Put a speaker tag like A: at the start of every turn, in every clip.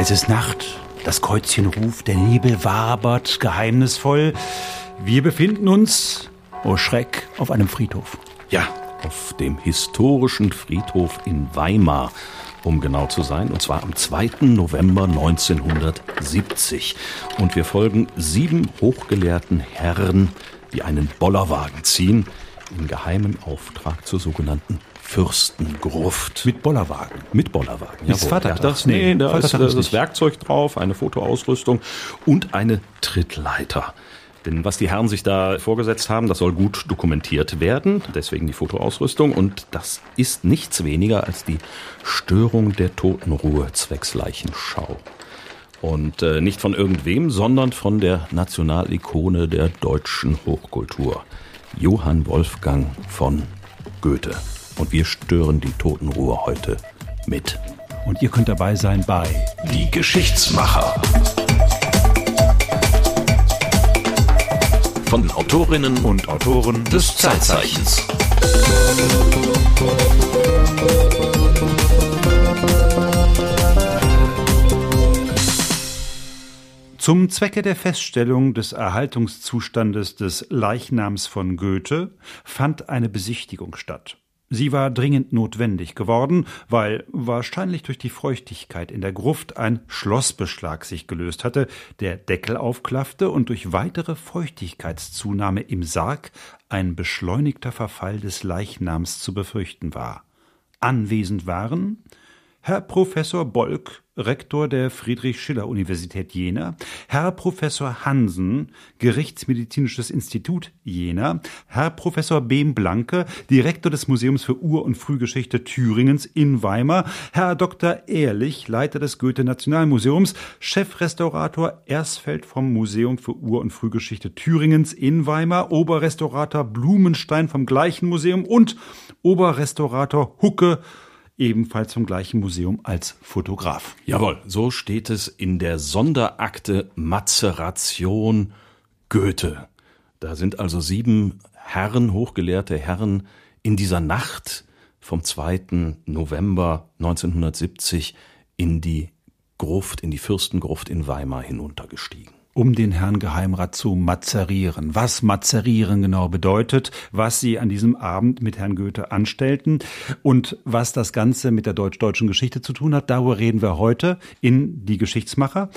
A: Es ist Nacht, das Kreuzchen ruft, der Nebel wabert geheimnisvoll. Wir befinden uns, oh Schreck, auf einem Friedhof.
B: Ja, auf dem historischen Friedhof in Weimar, um genau zu sein, und zwar am 2. November 1970. Und wir folgen sieben hochgelehrten Herren, die einen Bollerwagen ziehen, im geheimen Auftrag zur sogenannten Fürstengruft.
A: Mit Bollerwagen.
B: Mit Bollerwagen.
A: Ist Vater
B: ja, das, nee, da ist das, das Werkzeug drauf, eine Fotoausrüstung und eine Trittleiter. Denn was die Herren sich da vorgesetzt haben, das soll gut dokumentiert werden, deswegen die Fotoausrüstung. Und das ist nichts weniger als die Störung der Totenruhe zwecks Leichenschau. Und äh, nicht von irgendwem, sondern von der Nationalikone der deutschen Hochkultur, Johann Wolfgang von Goethe. Und wir stören die Totenruhe heute mit.
A: Und ihr könnt dabei sein bei
B: Die Geschichtsmacher. Von den Autorinnen und Autoren des Zeitzeichens.
A: Zum Zwecke der Feststellung des Erhaltungszustandes des Leichnams von Goethe fand eine Besichtigung statt. Sie war dringend notwendig geworden, weil wahrscheinlich durch die Feuchtigkeit in der Gruft ein Schlossbeschlag sich gelöst hatte, der Deckel aufklaffte und durch weitere Feuchtigkeitszunahme im Sarg ein beschleunigter Verfall des Leichnams zu befürchten war. Anwesend waren Herr Professor Bolk, Rektor der Friedrich-Schiller-Universität Jena, Herr Professor Hansen, Gerichtsmedizinisches Institut Jena, Herr Professor Behm-Blanke, Direktor des Museums für Ur- und Frühgeschichte Thüringens in Weimar, Herr Dr. Ehrlich, Leiter des Goethe-Nationalmuseums, Chefrestaurator Ersfeld vom Museum für Ur- und Frühgeschichte Thüringens in Weimar, Oberrestaurator Blumenstein vom gleichen Museum. Und Oberrestaurator Hucke ebenfalls vom gleichen Museum als Fotograf.
B: Jawohl, so steht es in der Sonderakte Mazeration Goethe. Da sind also sieben Herren, hochgelehrte Herren, in dieser Nacht vom 2. November 1970 in die Gruft, in die Fürstengruft in Weimar hinuntergestiegen
A: um den Herrn Geheimrat zu mazerieren. Was mazerieren genau bedeutet, was Sie an diesem Abend mit Herrn Goethe anstellten und was das Ganze mit der deutsch-deutschen Geschichte zu tun hat, darüber reden wir heute in Die Geschichtsmacher.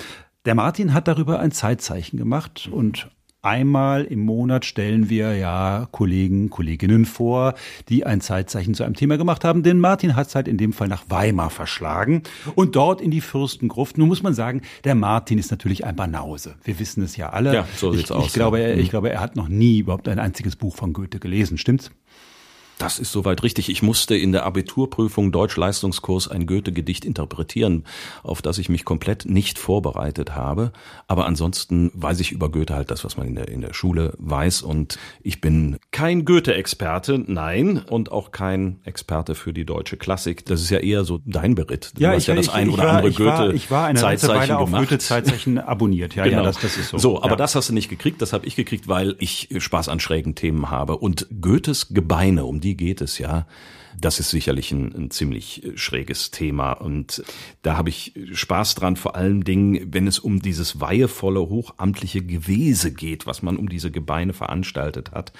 A: Der Martin hat darüber ein Zeitzeichen gemacht und Einmal im Monat stellen wir ja Kollegen, Kolleginnen vor, die ein Zeitzeichen zu einem Thema gemacht haben. Denn Martin hat es halt in dem Fall nach Weimar verschlagen und dort in die Fürstengruft. Nun muss man sagen, der Martin ist natürlich ein Banause. Wir wissen es ja alle.
B: Ja, so sieht's
A: ich,
B: aus.
A: Ich glaube, er, ich glaube, er hat noch nie überhaupt ein einziges Buch von Goethe gelesen. Stimmt's?
B: Das ist soweit richtig. Ich musste in der Abiturprüfung Deutsch-Leistungskurs ein Goethe-Gedicht interpretieren, auf das ich mich komplett nicht vorbereitet habe. Aber ansonsten weiß ich über Goethe halt das, was man in der, in der Schule weiß. Und ich bin kein Goethe-Experte, nein, und auch kein Experte für die deutsche Klassik. Das ist ja eher so dein Beritt.
A: Du ja,
B: hast
A: ich,
B: ja das
A: ich,
B: ein
A: ich
B: oder
A: war,
B: andere
A: ich war,
B: Goethe
A: ich war eine ganze Weile auf Goethe-Zeitzeichen abonniert. Ja,
B: genau.
A: ja, das, das ist so.
B: So, aber
A: ja.
B: das hast du nicht gekriegt. Das habe ich gekriegt, weil ich Spaß an schrägen Themen habe. Und Goethes Gebeine, um die geht es ja. Das ist sicherlich ein, ein ziemlich schräges Thema und da habe ich Spaß dran, vor allen Dingen, wenn es um dieses weihevolle, hochamtliche Gewese geht, was man um diese Gebeine veranstaltet hat.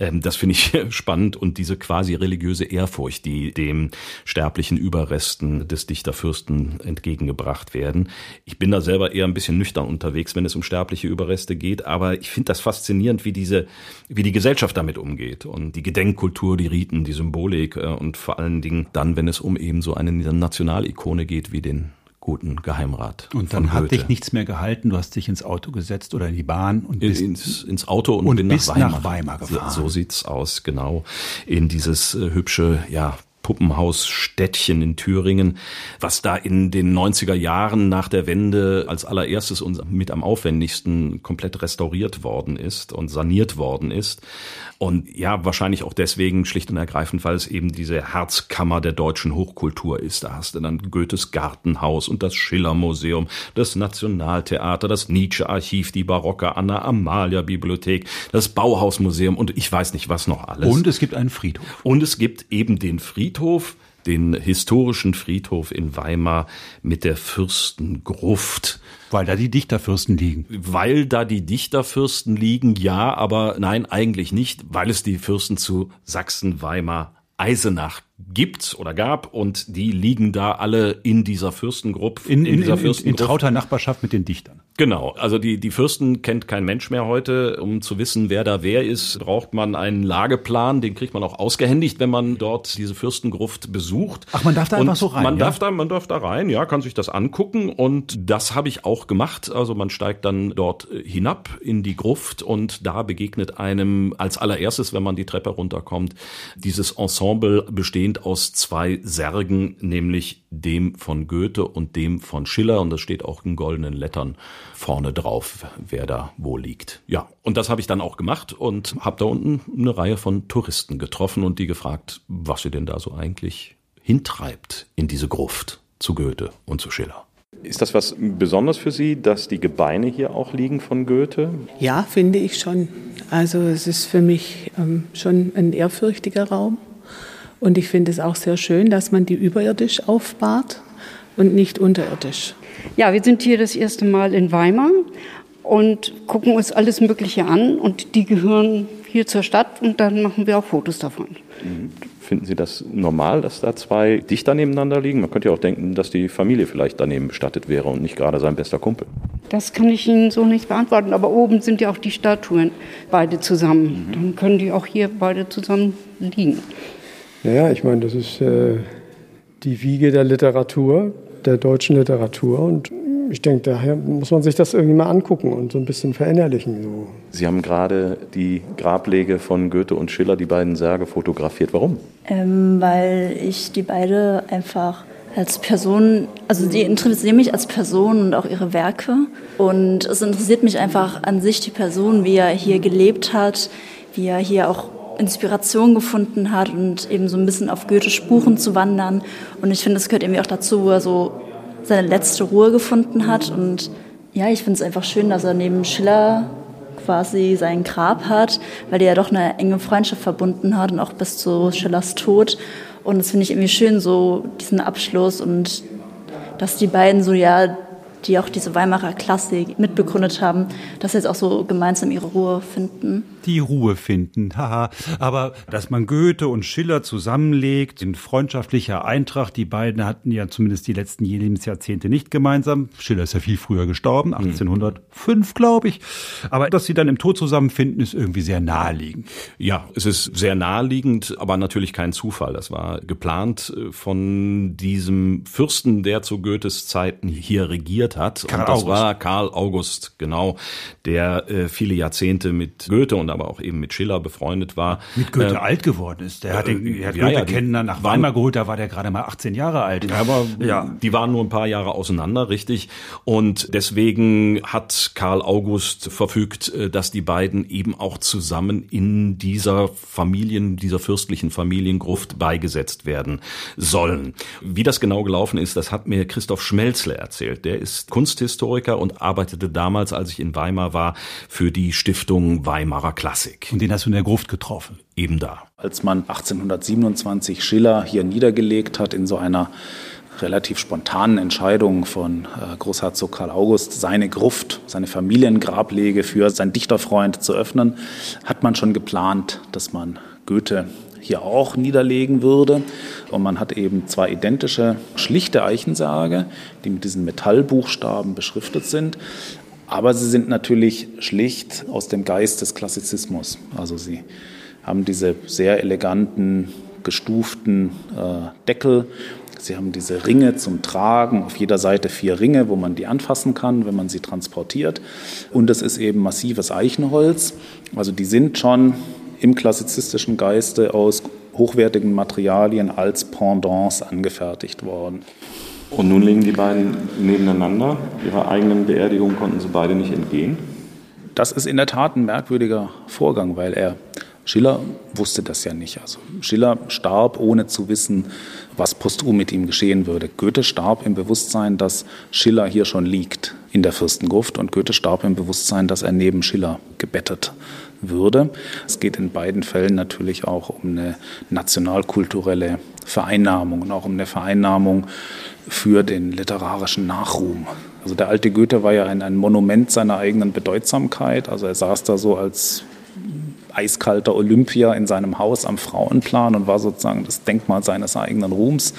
B: Ähm, das finde ich spannend und diese quasi religiöse Ehrfurcht, die dem sterblichen Überresten des Dichterfürsten entgegengebracht werden. Ich bin da selber eher ein bisschen nüchtern unterwegs, wenn es um sterbliche Überreste geht, aber ich finde das faszinierend, wie diese, wie die Gesellschaft damit umgeht und die Gedenkkultur, die Riten, die Symbolik äh, und vor allen Dingen dann, wenn es um eben so eine Nationalikone geht wie den guten Geheimrat.
A: Und dann hat dich nichts mehr gehalten, du hast dich ins Auto gesetzt oder in die Bahn und bist
B: ins, ins Auto und,
A: und
B: bin nach Weimar,
A: nach Weimar gefahren.
B: So, so sieht's aus, genau. In dieses äh, hübsche, ja, Puppenhausstädtchen in Thüringen, was da in den 90er Jahren nach der Wende als allererstes und mit am aufwendigsten komplett restauriert worden ist und saniert worden ist. Und ja, wahrscheinlich auch deswegen schlicht und ergreifend, weil es eben diese Herzkammer der deutschen Hochkultur ist. Da hast du dann Goethes Gartenhaus und das Schillermuseum, das Nationaltheater, das Nietzsche-Archiv, die barocke Anna-Amalia-Bibliothek, das Bauhausmuseum und ich weiß nicht was noch alles.
A: Und es gibt einen Friedhof.
B: Und es gibt eben den Friedhof Friedhof, den historischen Friedhof in Weimar mit der Fürstengruft.
A: Weil da die Dichterfürsten liegen.
B: Weil da die Dichterfürsten liegen, ja, aber nein, eigentlich nicht, weil es die Fürsten zu Sachsen, Weimar, Eisenach gibt oder gab und die liegen da alle in dieser Fürstengruppe.
A: In, in, in, dieser Fürstengruppe. in, trauter Nachbarschaft mit den Dichtern.
B: Genau, also die, die Fürsten kennt kein Mensch mehr heute. Um zu wissen, wer da wer ist, braucht man einen Lageplan, den kriegt man auch ausgehändigt, wenn man dort diese Fürstengruft besucht.
A: Ach, man darf da und einfach so rein?
B: Man,
A: ja?
B: darf da, man darf da rein, ja, kann sich das angucken und das habe ich auch gemacht. Also man steigt dann dort hinab in die Gruft und da begegnet einem als allererstes, wenn man die Treppe runterkommt, dieses Ensemble bestehend bestehend aus zwei Särgen, nämlich dem von Goethe und dem von Schiller. Und das steht auch in goldenen Lettern vorne drauf, wer da wo liegt. Ja, und das habe ich dann auch gemacht und habe da unten eine Reihe von Touristen getroffen und die gefragt, was sie denn da so eigentlich hintreibt in diese Gruft zu Goethe und zu Schiller. Ist das was besonders für Sie, dass die Gebeine hier auch liegen von Goethe?
C: Ja, finde ich schon. Also es ist für mich ähm, schon ein ehrfürchtiger Raum. Und ich finde es auch sehr schön, dass man die überirdisch aufbahrt und nicht unterirdisch.
D: Ja, wir sind hier das erste Mal in Weimar und gucken uns alles Mögliche an und die gehören hier zur Stadt und dann machen wir auch Fotos davon.
B: Mhm. Finden Sie das normal, dass da zwei dichter nebeneinander liegen? Man könnte ja auch denken, dass die Familie vielleicht daneben bestattet wäre und nicht gerade sein bester Kumpel.
D: Das kann ich Ihnen so nicht beantworten, aber oben sind ja auch die Statuen beide zusammen. Mhm. Dann können die auch hier beide zusammen liegen.
E: Naja, ich meine, das ist äh, die Wiege der Literatur, der deutschen Literatur. Und ich denke, daher muss man sich das irgendwie mal angucken und so ein bisschen verinnerlichen. So.
B: Sie haben gerade die Grablege von Goethe und Schiller, die beiden Särge, fotografiert. Warum?
F: Ähm, weil ich die beide einfach als Person, also die interessieren mich als Person und auch ihre Werke. Und es interessiert mich einfach an sich die Person, wie er hier gelebt hat, wie er hier auch Inspiration gefunden hat und eben so ein bisschen auf Goethes Spuren zu wandern. Und ich finde, es gehört irgendwie auch dazu, wo er so seine letzte Ruhe gefunden hat. Und ja, ich finde es einfach schön, dass er neben Schiller quasi sein Grab hat, weil der ja doch eine enge Freundschaft verbunden hat und auch bis zu Schillers Tod. Und das finde ich irgendwie schön, so diesen Abschluss und dass die beiden so ja die auch diese Weimarer Klassik mitbegründet haben, dass sie jetzt auch so gemeinsam ihre Ruhe finden.
A: Die Ruhe finden, haha. Aber dass man Goethe und Schiller zusammenlegt, in freundschaftlicher Eintracht, die beiden hatten ja zumindest die letzten Lebensjahrzehnte nicht gemeinsam. Schiller ist ja viel früher gestorben, 1805, glaube ich. Aber dass sie dann im Tod zusammenfinden, ist irgendwie sehr naheliegend.
B: Ja, es ist sehr naheliegend, aber natürlich kein Zufall. Das war geplant äh, von diesem Fürsten, der zu Goethes Zeiten hier regiert regiert hat.
A: Karl
B: und das
A: August.
B: war Karl August, genau, der äh, viele Jahrzehnte mit Goethe und aber auch eben mit Schiller befreundet war.
A: Mit Goethe äh, alt geworden ist. Der hat, den, der hat ja, Goethe ja, kennen dann nach Weimar geholt, da war der gerade mal 18 Jahre alt.
B: Aber ja. die waren nur ein paar Jahre auseinander, richtig. Und deswegen hat Karl August verfügt, äh, dass die beiden eben auch zusammen in dieser Familien, dieser fürstlichen Familiengruft beigesetzt werden sollen. Wie das genau gelaufen ist, das hat mir Christoph Schmelzle erzählt. Der ist ist Kunsthistoriker und arbeitete damals, als ich in Weimar war, für die Stiftung Weimarer Klassik.
A: Und den hast du in der Gruft getroffen?
B: Eben da.
G: Als man 1827 Schiller hier niedergelegt hat in so einer relativ spontanen Entscheidung von äh, Großherzog Karl August, seine Gruft, seine Familiengrablege für seinen Dichterfreund zu öffnen, hat man schon geplant, dass man Goethe hier auch niederlegen würde. Und man hat eben zwei identische, schlichte Eichensärge, die mit diesen Metallbuchstaben beschriftet sind. Aber sie sind natürlich schlicht aus dem Geist des Klassizismus. Also sie haben diese sehr eleganten, gestuften äh, Deckel. Sie haben diese Ringe zum Tragen, auf jeder Seite vier Ringe, wo man die anfassen kann, wenn man sie transportiert. Und es ist eben massives Eichenholz. Also die sind schon im klassizistischen Geiste aus hochwertigen Materialien als Pendants angefertigt worden.
B: Und nun liegen die beiden nebeneinander. Ihrer eigenen Beerdigung konnten sie beide nicht entgehen.
G: Das ist in der Tat ein merkwürdiger Vorgang, weil er Schiller wusste das ja nicht. Also Schiller starb, ohne zu wissen, was posthum mit ihm geschehen würde. Goethe starb im Bewusstsein, dass Schiller hier schon liegt in der Fürstengruft und Goethe starb im Bewusstsein, dass er neben Schiller gebettet würde. Es geht in beiden Fällen natürlich auch um eine nationalkulturelle Vereinnahmung und auch um eine Vereinnahmung für den literarischen Nachruhm. Also der alte Goethe war ja ein, ein Monument seiner eigenen Bedeutsamkeit. Also er saß da so als eiskalter Olympia in seinem Haus am Frauenplan und war sozusagen das Denkmal seines eigenen Ruhms.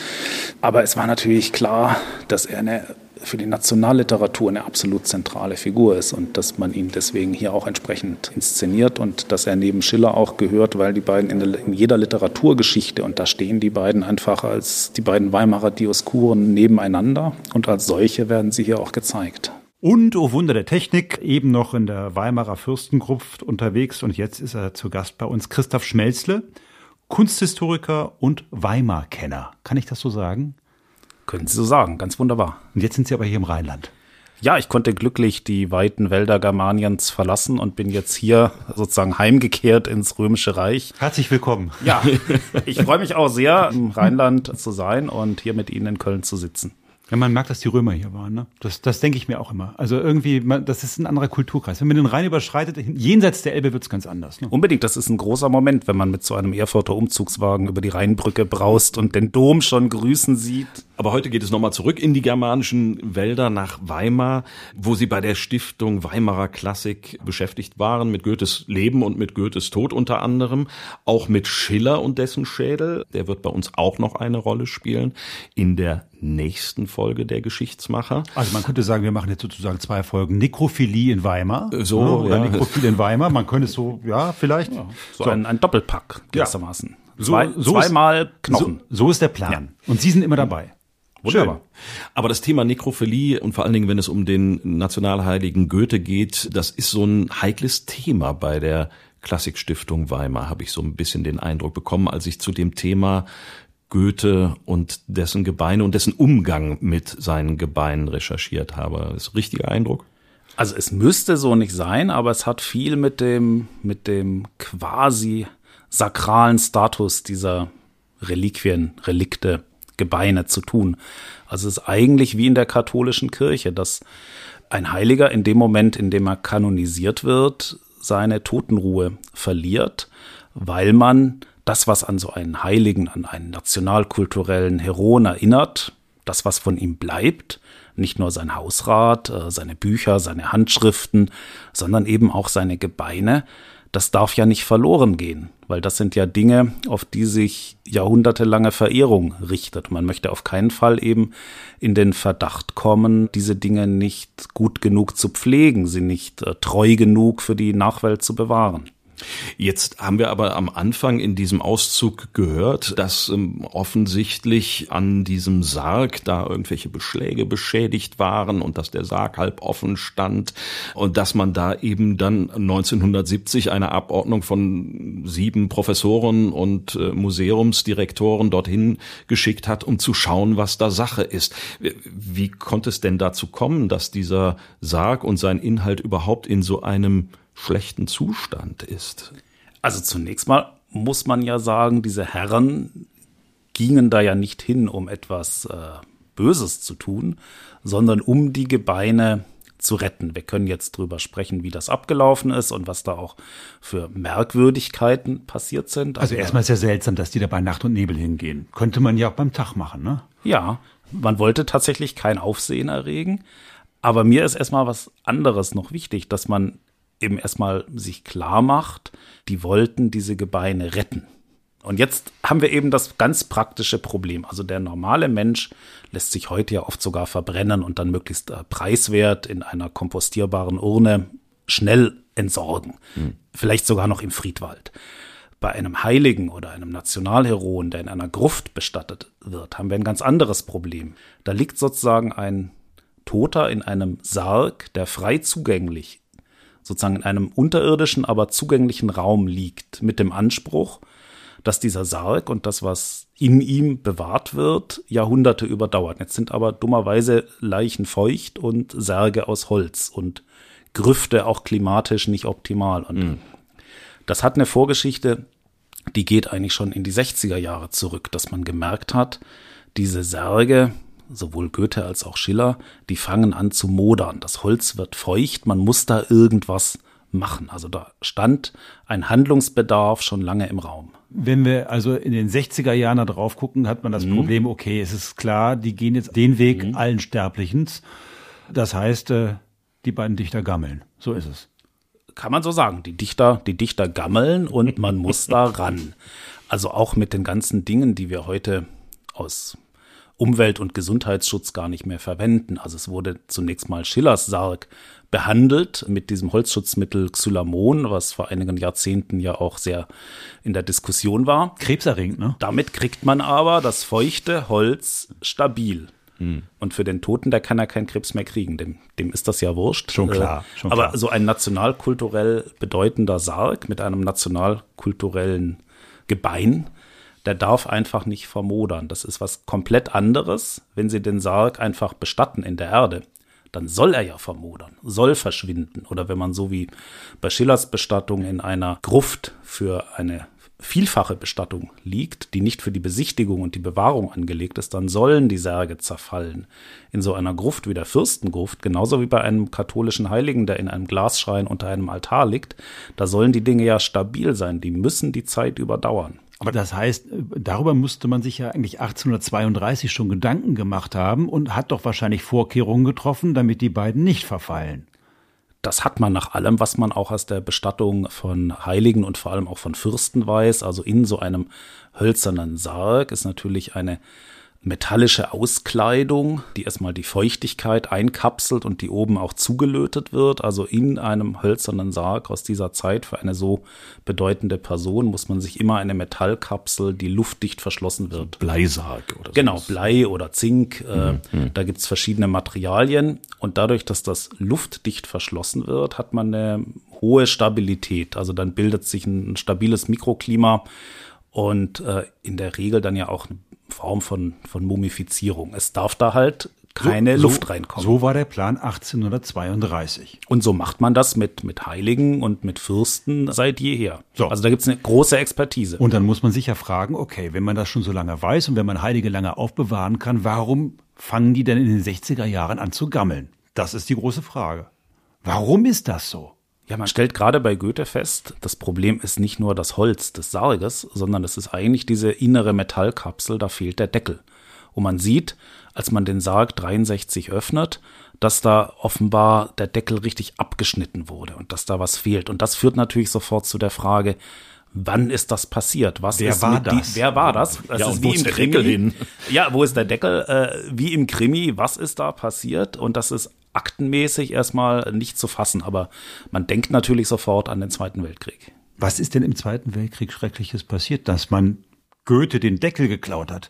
G: Aber es war natürlich klar, dass er eine für die Nationalliteratur eine absolut zentrale Figur ist und dass man ihn deswegen hier auch entsprechend inszeniert und dass er neben Schiller auch gehört, weil die beiden in, der, in jeder Literaturgeschichte und da stehen die beiden einfach als die beiden Weimarer Dioskuren nebeneinander und als solche werden sie hier auch gezeigt.
A: Und, oh Wunder der Technik, eben noch in der Weimarer Fürstengruft unterwegs und jetzt ist er zu Gast bei uns, Christoph Schmelzle, Kunsthistoriker und Weimar-Kenner. Kann ich das so sagen?
G: Können Sie so sagen, ganz wunderbar.
A: Und jetzt sind Sie aber hier im Rheinland.
G: Ja, ich konnte glücklich die weiten Wälder Germaniens verlassen und bin jetzt hier sozusagen heimgekehrt ins Römische Reich.
A: Herzlich willkommen.
G: Ja, ich freue mich auch sehr, im Rheinland zu sein und hier mit Ihnen in Köln zu sitzen.
A: Ja, man merkt, dass die Römer hier waren. Ne? Das, das denke ich mir auch immer. Also irgendwie, man, das ist ein anderer Kulturkreis. Wenn man den Rhein überschreitet, jenseits der Elbe wird's ganz anders. Ne?
G: Unbedingt, das ist ein großer Moment, wenn man mit so einem Erfurter Umzugswagen über die Rheinbrücke braust und den Dom schon grüßen sieht.
B: Aber heute geht es nochmal zurück in die germanischen Wälder nach Weimar, wo Sie bei der Stiftung Weimarer Klassik beschäftigt waren, mit Goethes Leben und mit Goethes Tod unter anderem, auch mit Schiller und dessen Schädel. Der wird bei uns auch noch eine Rolle spielen. In der nächsten Folge der Geschichtsmacher.
A: Also man könnte sagen, wir machen jetzt sozusagen zwei Folgen Nekrophilie in Weimar.
B: So, ne,
A: oder ja. Nekrophilie in Weimar. Man könnte es so, ja, vielleicht. Ja,
G: so, so, Ein, ein Doppelpack gewissermaßen.
A: Ja. Zwei, so zweimal Knochen. So, so, ist der Plan. Ja. Und Sie sind immer dabei.
B: Wunderbar. Schön. Aber das Thema Nekrophilie und vor allen Dingen, wenn es um den Nationalheiligen Goethe geht, das ist so ein heikles Thema bei der Klassikstiftung Weimar, habe ich so ein bisschen den Eindruck bekommen, als ich zu dem Thema Goethe und dessen Gebeine und dessen Umgang mit seinen Gebeinen recherchiert habe. Das ist richtiger Eindruck?
G: Also es müsste so nicht sein, aber es hat viel mit dem, mit dem quasi sakralen Status dieser Reliquien, Relikte, Gebeine zu tun. Also es ist eigentlich wie in der katholischen Kirche, dass ein Heiliger in dem Moment, in dem er kanonisiert wird, seine Totenruhe verliert, weil man das, was an so einen Heiligen, an einen nationalkulturellen Heroen erinnert, das, was von ihm bleibt, nicht nur sein Hausrat, äh, seine Bücher, seine Handschriften, sondern eben auch seine Gebeine, das darf ja nicht verloren gehen, weil das sind ja Dinge, auf die sich jahrhundertelange Verehrung richtet. Man möchte auf keinen Fall eben in den Verdacht kommen, diese Dinge nicht gut genug zu pflegen, sie nicht äh, treu genug für die Nachwelt zu bewahren.
B: Jetzt haben wir aber am Anfang in diesem Auszug gehört, dass ähm, offensichtlich an diesem Sarg da irgendwelche Beschläge beschädigt waren und dass der Sarg halb offen stand und dass man da eben dann 1970 eine Abordnung von sieben Professoren und äh, Museumsdirektoren dorthin geschickt hat, um zu schauen, was da Sache ist. Wie konnte es denn dazu kommen, dass dieser Sarg und sein Inhalt überhaupt in so einem schlechten Zustand ist?
G: Also zunächst mal muss man ja sagen, diese Herren gingen da ja nicht hin, um etwas äh, Böses zu tun, sondern um die Gebeine zu retten. Wir können jetzt drüber sprechen, wie das abgelaufen ist und was da auch für Merkwürdigkeiten passiert sind.
A: Also, also erstmal ist ja seltsam, dass die da bei Nacht und Nebel hingehen. Könnte man ja auch beim Tag machen, ne?
G: Ja, man wollte tatsächlich kein Aufsehen erregen. Aber mir ist erstmal was anderes noch wichtig, dass man eben erstmal sich klar macht, die wollten diese Gebeine retten. Und jetzt haben wir eben das ganz praktische Problem. Also der normale Mensch lässt sich heute ja oft sogar verbrennen und dann möglichst äh, preiswert in einer kompostierbaren Urne schnell entsorgen. Mhm. Vielleicht sogar noch im Friedwald. Bei einem Heiligen oder einem Nationalheroen, der in einer Gruft bestattet wird, haben wir ein ganz anderes Problem. Da liegt sozusagen ein Toter in einem Sarg, der frei zugänglich sozusagen in einem unterirdischen, aber zugänglichen Raum liegt, mit dem Anspruch, dass dieser Sarg und das, was in ihm bewahrt wird, Jahrhunderte überdauert. Jetzt sind aber dummerweise Leichen feucht und Särge aus Holz und Grüfte auch klimatisch nicht optimal. Und mhm. das hat eine Vorgeschichte, die geht eigentlich schon in die 60er Jahre zurück, dass man gemerkt hat, diese Särge, sowohl Goethe als auch Schiller, die fangen an zu modern. Das Holz wird feucht, man muss da irgendwas machen. Also da stand ein Handlungsbedarf schon lange im Raum.
A: Wenn wir also in den 60er Jahren da drauf gucken, hat man das mhm. Problem, okay, es ist klar, die gehen jetzt den Weg mhm. allen Sterblichens. Das heißt, äh, die beiden Dichter gammeln. So ist es.
G: Kann man so sagen. Die Dichter, die Dichter gammeln und man muss da ran. Also auch mit den ganzen Dingen, die wir heute aus Umwelt- und Gesundheitsschutz gar nicht mehr verwenden. Also es wurde zunächst mal Schillers Sarg behandelt mit diesem Holzschutzmittel Xylamon, was vor einigen Jahrzehnten ja auch sehr in der Diskussion war.
A: Krebserregend, ne?
G: Damit kriegt man aber das feuchte Holz stabil. Hm. Und für den Toten, der kann ja keinen Krebs mehr kriegen. Dem, dem ist das ja wurscht.
A: Schon klar. Äh, schon
G: aber
A: klar.
G: so ein nationalkulturell bedeutender Sarg mit einem nationalkulturellen Gebein, der darf einfach nicht vermodern. Das ist was komplett anderes, wenn Sie den Sarg einfach bestatten in der Erde. Dann soll er ja vermodern, soll verschwinden. Oder wenn man so wie bei Schillers Bestattung in einer Gruft für eine vielfache Bestattung liegt, die nicht für die Besichtigung und die Bewahrung angelegt ist, dann sollen die Särge zerfallen. In so einer Gruft wie der Fürstengruft, genauso wie bei einem katholischen Heiligen, der in einem Glasschrein unter einem Altar liegt, da sollen die Dinge ja stabil sein, die müssen die Zeit überdauern.
A: Aber das heißt, darüber musste man sich ja eigentlich 1832 schon Gedanken gemacht haben und hat doch wahrscheinlich Vorkehrungen getroffen, damit die beiden nicht verfallen
G: das hat man nach allem, was man auch aus der Bestattung von Heiligen und vor allem auch von Fürsten weiß. Also in so einem hölzernen Sarg ist natürlich eine metallische Auskleidung, die erstmal die Feuchtigkeit einkapselt und die oben auch zugelötet wird. Also in einem hölzernen Sarg aus dieser Zeit für eine so bedeutende Person muss man sich immer eine Metallkapsel, die luftdicht verschlossen wird.
B: Bleisarg oder so.
G: Genau, Blei oder Zink. Äh, mhm. Äh, da gibt's verschiedene Materialien. Und dadurch, dass das luftdicht verschlossen wird, hat man eine hohe Stabilität. Also dann bildet sich ein stabiles Mikroklima und äh, in der Regel dann ja auch eine Form von, von Mumifizierung. Es darf da halt keine
A: so,
G: Luft reinkommen.
A: So war der Plan 1832.
G: Und so macht man das mit, mit Heiligen und mit Fürsten seit jeher. So. Also da gibt es eine große Expertise.
A: Und dann muss man sich ja fragen, okay, wenn man das schon so lange weiß und wenn man Heilige lange aufbewahren kann, warum fangen die denn in den 60er Jahren an zu gammeln? Das ist die große Frage. Warum ist das so?
G: Ja, man stellt gerade bei Goethe fest, das Problem ist nicht nur das Holz des Sarges, sondern es ist eigentlich diese innere Metallkapsel, da fehlt der Deckel. Und man sieht, als man den Sarg 63 öffnet, dass da offenbar der Deckel richtig abgeschnitten wurde und dass da was fehlt. Und das führt natürlich sofort zu der Frage, wann ist das passiert? Was
A: wer
G: ist
A: war das?
G: Die, wer war das?
B: Das ja, ist wie im Krimi.
G: Ja, wo ist der Deckel? Äh, wie im Krimi, was ist da passiert? Und das ist aktenmäßig erstmal nicht zu fassen, aber man denkt natürlich sofort an den Zweiten Weltkrieg.
A: Was ist denn im Zweiten Weltkrieg Schreckliches passiert, dass man Goethe den Deckel geklaut hat?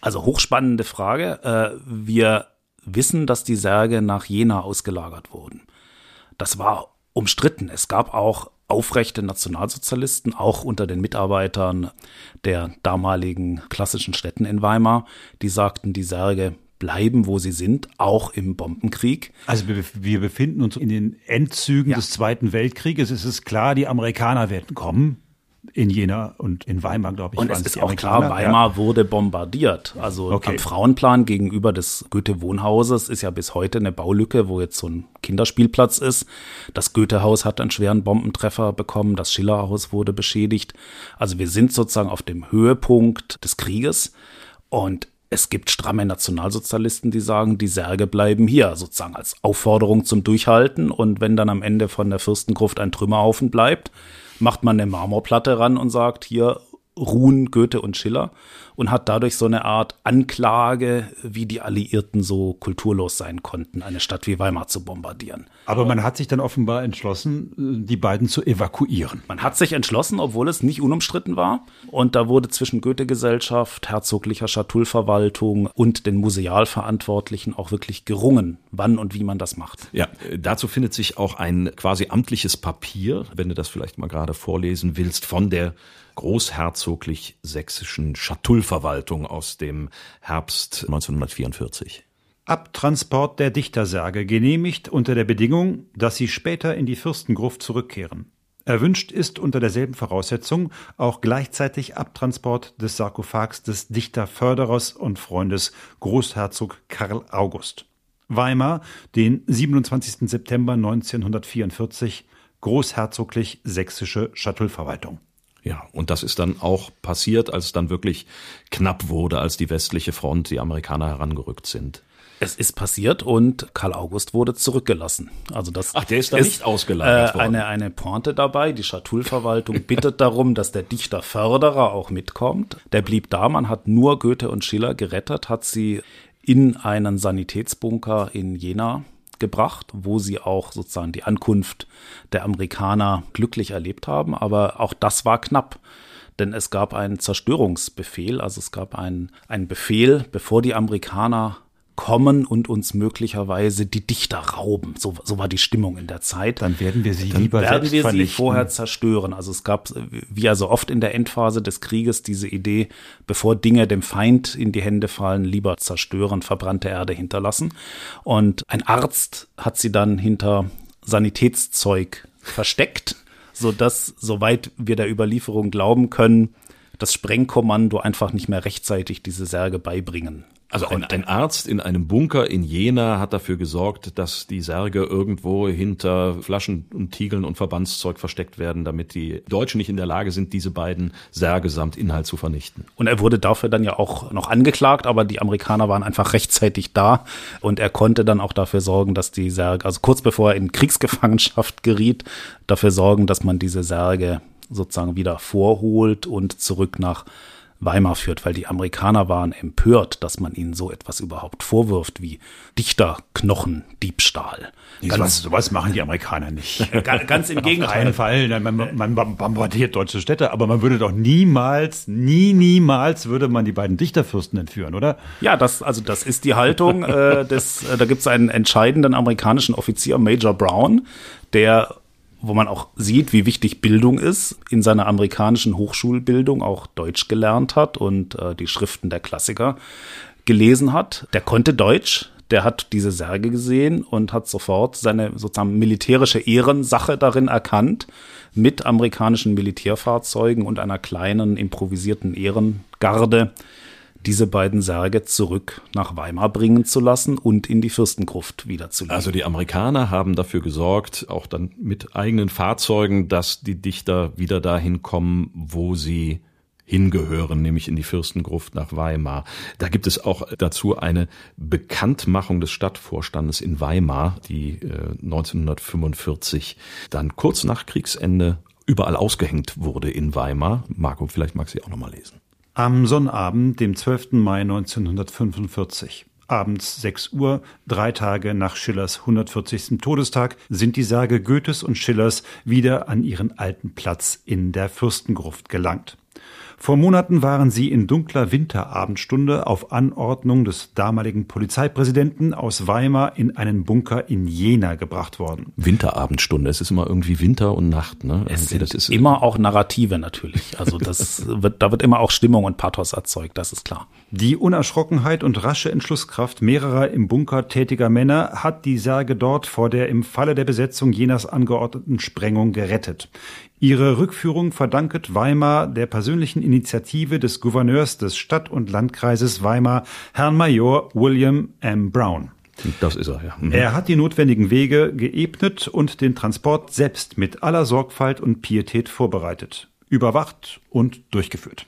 G: Also hochspannende Frage. Äh, wir wissen, dass die Särge nach Jena ausgelagert wurden. Das war umstritten. Es gab auch aufrechte Nationalsozialisten, auch unter den Mitarbeitern der damaligen klassischen Städten in Weimar, die sagten, die Särge bleiben, wo sie sind, auch im Bombenkrieg.
A: Also wir, wir befinden uns in den Endzügen ja. des Zweiten Weltkrieges. Es ist klar, die Amerikaner werden kommen. In Jena und in Weimar, glaube ich.
G: Und es ist auch klar, Weimar ja. wurde bombardiert. Also okay. am Frauenplan gegenüber des Goethe-Wohnhauses ist ja bis heute eine Baulücke, wo jetzt so ein Kinderspielplatz ist. Das Goethe-Haus hat einen schweren Bombentreffer bekommen. Das Schillerhaus wurde beschädigt. Also wir sind sozusagen auf dem Höhepunkt des Krieges. Und es gibt stramme Nationalsozialisten, die sagen, die Särge bleiben hier, sozusagen als Aufforderung zum Durchhalten. Und wenn dann am Ende von der Fürstengruft ein Trümmerhaufen bleibt, macht man eine Marmorplatte ran und sagt, hier ruhen Goethe und Schiller und hat dadurch so eine Art Anklage, wie die Alliierten so kulturlos sein konnten, eine Stadt wie Weimar zu bombardieren.
A: Aber man hat sich dann offenbar entschlossen, die beiden zu evakuieren.
G: Man hat sich entschlossen, obwohl es nicht unumstritten war. Und da wurde zwischen Goethe-Gesellschaft, herzoglicher Schatullverwaltung und den Musealverantwortlichen auch wirklich gerungen, wann und wie man das macht.
B: Ja, dazu findet sich auch ein quasi amtliches Papier, wenn du das vielleicht mal gerade vorlesen willst, von der großherzoglich sächsischen Schatullverwaltung aus dem Herbst 1944.
A: Abtransport der Dichtersärge genehmigt unter der Bedingung, dass sie später in die Fürstengruft zurückkehren. Erwünscht ist unter derselben Voraussetzung auch gleichzeitig Abtransport des Sarkophags des Dichterförderers und Freundes Großherzog Karl August. Weimar, den 27. September 1944, großherzoglich sächsische Schatullverwaltung.
B: Ja, und das ist dann auch passiert, als es dann wirklich knapp wurde, als die westliche Front, die Amerikaner herangerückt sind.
G: Es ist passiert und Karl August wurde zurückgelassen. Also das
B: Ach, der ist da nicht ausgelagert
G: äh, worden. Eine, eine Pointe dabei. Die Schatullverwaltung bittet darum, dass der Dichter Förderer auch mitkommt. Der blieb da. Man hat nur Goethe und Schiller gerettet, hat sie in einen Sanitätsbunker in Jena gebracht, wo sie auch sozusagen die Ankunft der Amerikaner glücklich erlebt haben. Aber auch das war knapp. Denn es gab einen Zerstörungsbefehl, also es gab einen, einen Befehl, bevor die Amerikaner kommen und uns möglicherweise die Dichter rauben. So, so war die Stimmung in der Zeit.
A: Dann werden wir sie
G: Dann
A: lieber
G: werden wir
A: vernichten.
G: sie vorher zerstören. Also es gab, wie ja so oft in der Endphase des Krieges, diese Idee, bevor Dinge dem Feind in die Hände fallen, lieber zerstören, verbrannte Erde hinterlassen. Und ein Arzt hat sie dann hinter Sanitätszeug versteckt, so dass, soweit wir der Überlieferung glauben können, das Sprengkommando einfach nicht mehr rechtzeitig diese Särge beibringen
B: also ein, ein, Arzt in einem Bunker in Jena hat dafür gesorgt, dass die Särge irgendwo hinter Flaschen und Tiegeln und Verbandszeug versteckt werden, damit die Deutschen nicht in der Lage sind, diese beiden Särge samt Inhalt zu vernichten.
G: Und er wurde dafür dann ja auch noch angeklagt, aber die Amerikaner waren einfach rechtzeitig da und er konnte dann auch dafür sorgen, dass die Särge, also kurz bevor er in Kriegsgefangenschaft geriet, dafür sorgen, dass man diese Särge sozusagen wieder vorholt und zurück nach Weimar führt, weil die Amerikaner waren empört, dass man ihnen so etwas überhaupt vorwirft wie Dichterknochendiebstahl.
A: Ganz, sowas machen die Amerikaner nicht.
G: ganz im Gegenteil.
A: Auf keinen Fall. Man, man bombardiert deutsche Städte, aber man würde doch niemals, nie, niemals würde man die beiden Dichterfürsten entführen, oder?
G: Ja, das, also das ist die Haltung äh, des, äh, da gibt es einen entscheidenden amerikanischen Offizier, Major Brown, der wo man auch sieht, wie wichtig Bildung ist, in seiner amerikanischen Hochschulbildung auch Deutsch gelernt hat und äh, die Schriften der Klassiker gelesen hat. Der konnte Deutsch, der hat diese Särge gesehen und hat sofort seine sozusagen militärische Ehrensache darin erkannt, mit amerikanischen Militärfahrzeugen und einer kleinen improvisierten Ehrengarde diese beiden Särge zurück nach Weimar bringen zu lassen und in die Fürstengruft wiederzulegen.
B: Also die Amerikaner haben dafür gesorgt, auch dann mit eigenen Fahrzeugen, dass die Dichter wieder dahin kommen, wo sie hingehören, nämlich in die Fürstengruft nach Weimar. Da gibt es auch dazu eine Bekanntmachung des Stadtvorstandes in Weimar, die äh, 1945 dann kurz nach Kriegsende überall ausgehängt wurde in Weimar. Marco, vielleicht mag sie auch noch mal lesen.
A: Am Sonnabend, dem 12. Mai 1945, abends 6 Uhr, drei Tage nach Schillers 140. Todestag, sind die Särge Goethes und Schillers wieder an ihren alten Platz in der Fürstengruft gelangt. Vor Monaten waren sie in dunkler Winterabendstunde auf Anordnung des damaligen Polizeipräsidenten aus Weimar in einen Bunker in Jena gebracht worden.
B: Winterabendstunde, es ist immer irgendwie Winter und Nacht, ne?
G: Es sind das ist immer auch Narrative natürlich. Also das wird, da wird immer auch Stimmung und Pathos erzeugt, das ist klar.
A: Die Unerschrockenheit und rasche Entschlusskraft mehrerer im Bunker tätiger Männer hat die Särge dort vor der im Falle der Besetzung Jenas angeordneten Sprengung gerettet. Ihre Rückführung verdanket Weimar der persönlichen Initiative des Gouverneurs des Stadt- und Landkreises Weimar, Herrn Major William M. Brown.
B: Das ist er, ja.
A: Mhm. Er hat die notwendigen Wege geebnet und den Transport selbst mit aller Sorgfalt und Pietät vorbereitet, überwacht und durchgeführt.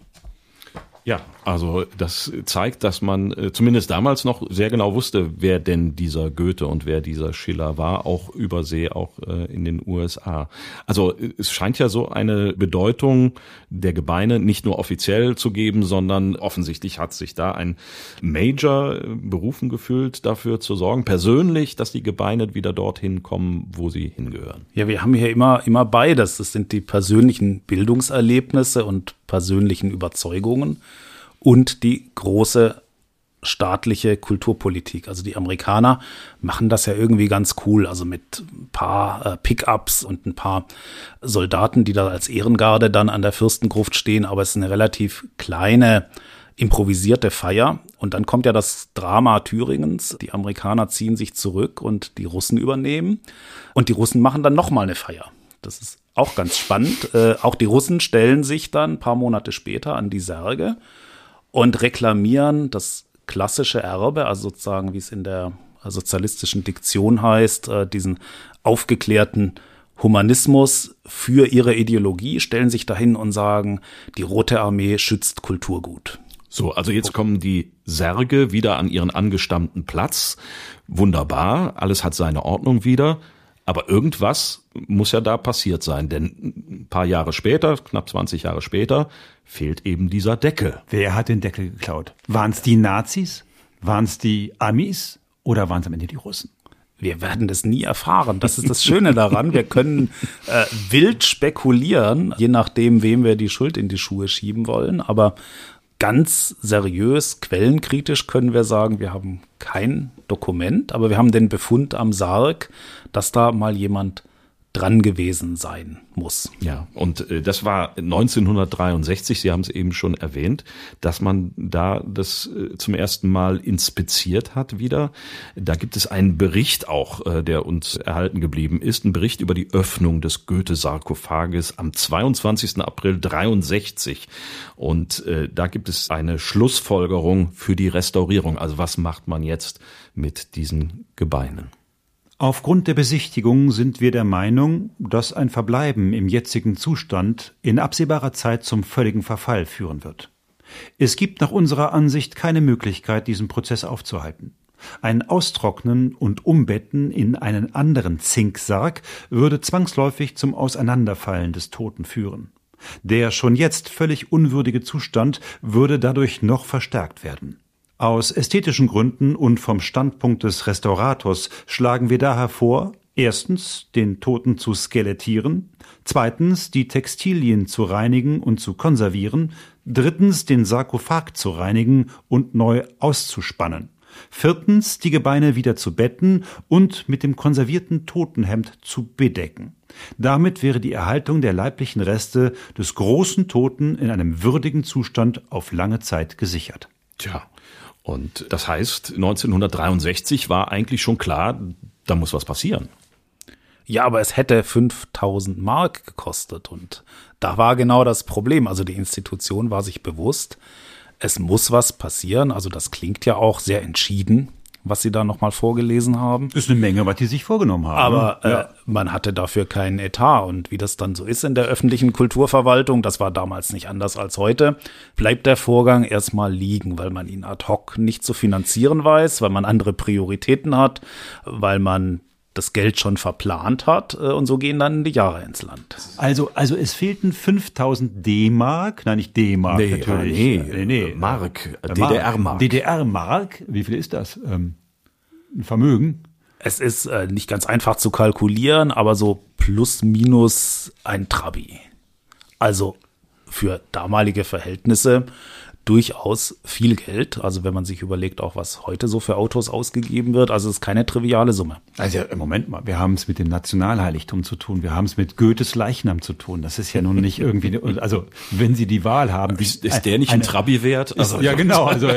B: Ja, also das zeigt, dass man äh, zumindest damals noch sehr genau wusste, wer denn dieser Goethe und wer dieser Schiller war, auch übersee, auch äh, in den USA. Also äh, es scheint ja so eine Bedeutung der Gebeine nicht nur offiziell zu geben, sondern offensichtlich hat sich da ein Major berufen gefühlt, dafür zu sorgen, persönlich, dass die Gebeine wieder dorthin kommen, wo sie hingehören.
G: Ja, wir haben hier immer, immer beides. Das sind die persönlichen Bildungserlebnisse und persönlichen Überzeugungen und die große staatliche Kulturpolitik. Also die Amerikaner machen das ja irgendwie ganz cool, also mit ein paar äh, Pickups und ein paar Soldaten, die da als Ehrengarde dann an der Fürstengruft stehen, aber es ist eine relativ kleine improvisierte Feier und dann kommt ja das Drama Thüringens. Die Amerikaner ziehen sich zurück und die Russen übernehmen und die Russen machen dann noch mal eine Feier. Das ist auch ganz spannend. Äh, auch die Russen stellen sich dann ein paar Monate später an die Särge und reklamieren das klassische Erbe, also sozusagen, wie es in der sozialistischen Diktion heißt, äh, diesen aufgeklärten Humanismus für ihre Ideologie, stellen sich dahin und sagen, die Rote Armee schützt Kulturgut.
B: So, also jetzt kommen die Särge wieder an ihren angestammten Platz. Wunderbar, alles hat seine Ordnung wieder. Aber irgendwas muss ja da passiert sein, denn ein paar Jahre später, knapp 20 Jahre später, fehlt eben dieser Deckel.
A: Wer hat den Deckel geklaut? Waren es die Nazis? Waren es die Amis? Oder waren es am Ende die Russen?
G: Wir werden das nie erfahren. Das ist das Schöne daran. Wir können äh, wild spekulieren, je nachdem, wem wir die Schuld in die Schuhe schieben wollen. Aber ganz seriös, quellenkritisch können wir sagen, wir haben kein Dokument, aber wir haben den Befund am Sarg, dass da mal jemand dran gewesen sein muss.
B: Ja, und äh, das war 1963, Sie haben es eben schon erwähnt, dass man da das äh, zum ersten Mal inspiziert hat wieder. Da gibt es einen Bericht auch, äh, der uns erhalten geblieben ist, ein Bericht über die Öffnung des Goethe-Sarkophages am 22. April 63. Und äh, da gibt es eine Schlussfolgerung für die Restaurierung. Also was macht man jetzt mit diesen Gebeinen?
A: Aufgrund der Besichtigung sind wir der Meinung, dass ein Verbleiben im jetzigen Zustand in absehbarer Zeit zum völligen Verfall führen wird. Es gibt nach unserer Ansicht keine Möglichkeit, diesen Prozess aufzuhalten. Ein Austrocknen und Umbetten in einen anderen Zinksarg würde zwangsläufig zum Auseinanderfallen des Toten führen. Der schon jetzt völlig unwürdige Zustand würde dadurch noch verstärkt werden. Aus ästhetischen Gründen und vom Standpunkt des Restaurators schlagen wir daher vor, erstens den Toten zu skelettieren, zweitens die Textilien zu reinigen und zu konservieren, drittens den Sarkophag zu reinigen und neu auszuspannen, viertens die Gebeine wieder zu betten und mit dem konservierten Totenhemd zu bedecken. Damit wäre die Erhaltung der leiblichen Reste des großen Toten in einem würdigen Zustand auf lange Zeit gesichert.
B: Tja, und das heißt, 1963 war eigentlich schon klar, da muss was passieren.
G: Ja, aber es hätte 5000 Mark gekostet und da war genau das Problem. Also die Institution war sich bewusst, es muss was passieren. Also das klingt ja auch sehr entschieden was sie da nochmal vorgelesen haben.
A: Ist eine Menge, was die sich vorgenommen haben.
G: Aber ne? ja. äh, man hatte dafür keinen Etat. Und wie das dann so ist in der öffentlichen Kulturverwaltung, das war damals nicht anders als heute, bleibt der Vorgang erstmal liegen, weil man ihn ad hoc nicht zu finanzieren weiß, weil man andere Prioritäten hat, weil man das Geld schon verplant hat äh, und so gehen dann die Jahre ins Land.
A: Also, also es fehlten 5000 D-Mark, nein nicht D-Mark
B: nee,
A: natürlich.
B: Nee, nee, nee. Mark, DDR-Mark.
A: DDR-Mark, wie viel ist das? Ähm, ein Vermögen?
G: Es ist äh, nicht ganz einfach zu kalkulieren, aber so plus minus ein Trabi. Also für damalige Verhältnisse durchaus viel Geld. Also wenn man sich überlegt, auch was heute so für Autos ausgegeben wird, also es ist keine triviale Summe.
A: Also im Moment mal, wir haben es mit dem Nationalheiligtum zu tun, wir haben es mit Goethes Leichnam zu tun. Das ist ja nun nicht irgendwie, also wenn Sie die Wahl haben,
B: ist, ist der nicht ein Trabi wert?
A: Also, ja genau, also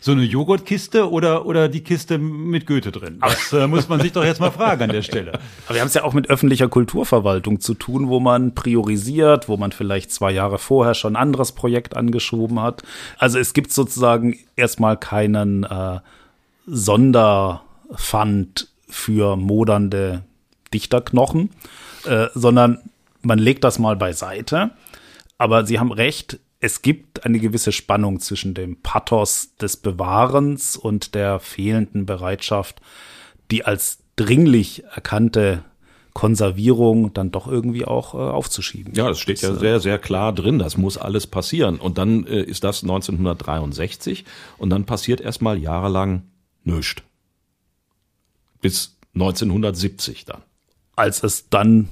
A: so eine Joghurtkiste oder oder die Kiste mit Goethe drin. Das äh, muss man sich doch jetzt mal fragen an der Stelle.
G: Aber wir haben es ja auch mit öffentlicher Kulturverwaltung zu tun, wo man priorisiert, wo man vielleicht zwei Jahre vorher schon ein anderes Projekt angeschoben geschoben hat. Also es gibt sozusagen erstmal keinen äh, Sonderfund für modernde Dichterknochen, äh, sondern man legt das mal beiseite. Aber Sie haben recht, es gibt eine gewisse Spannung zwischen dem Pathos des Bewahrens und der fehlenden Bereitschaft, die als dringlich erkannte Konservierung dann doch irgendwie auch äh, aufzuschieben.
B: Ja, das steht ja äh, sehr, sehr klar drin. Das muss alles passieren. Und dann äh, ist das 1963 und dann passiert erstmal jahrelang nichts. Bis 1970 dann.
G: Als es dann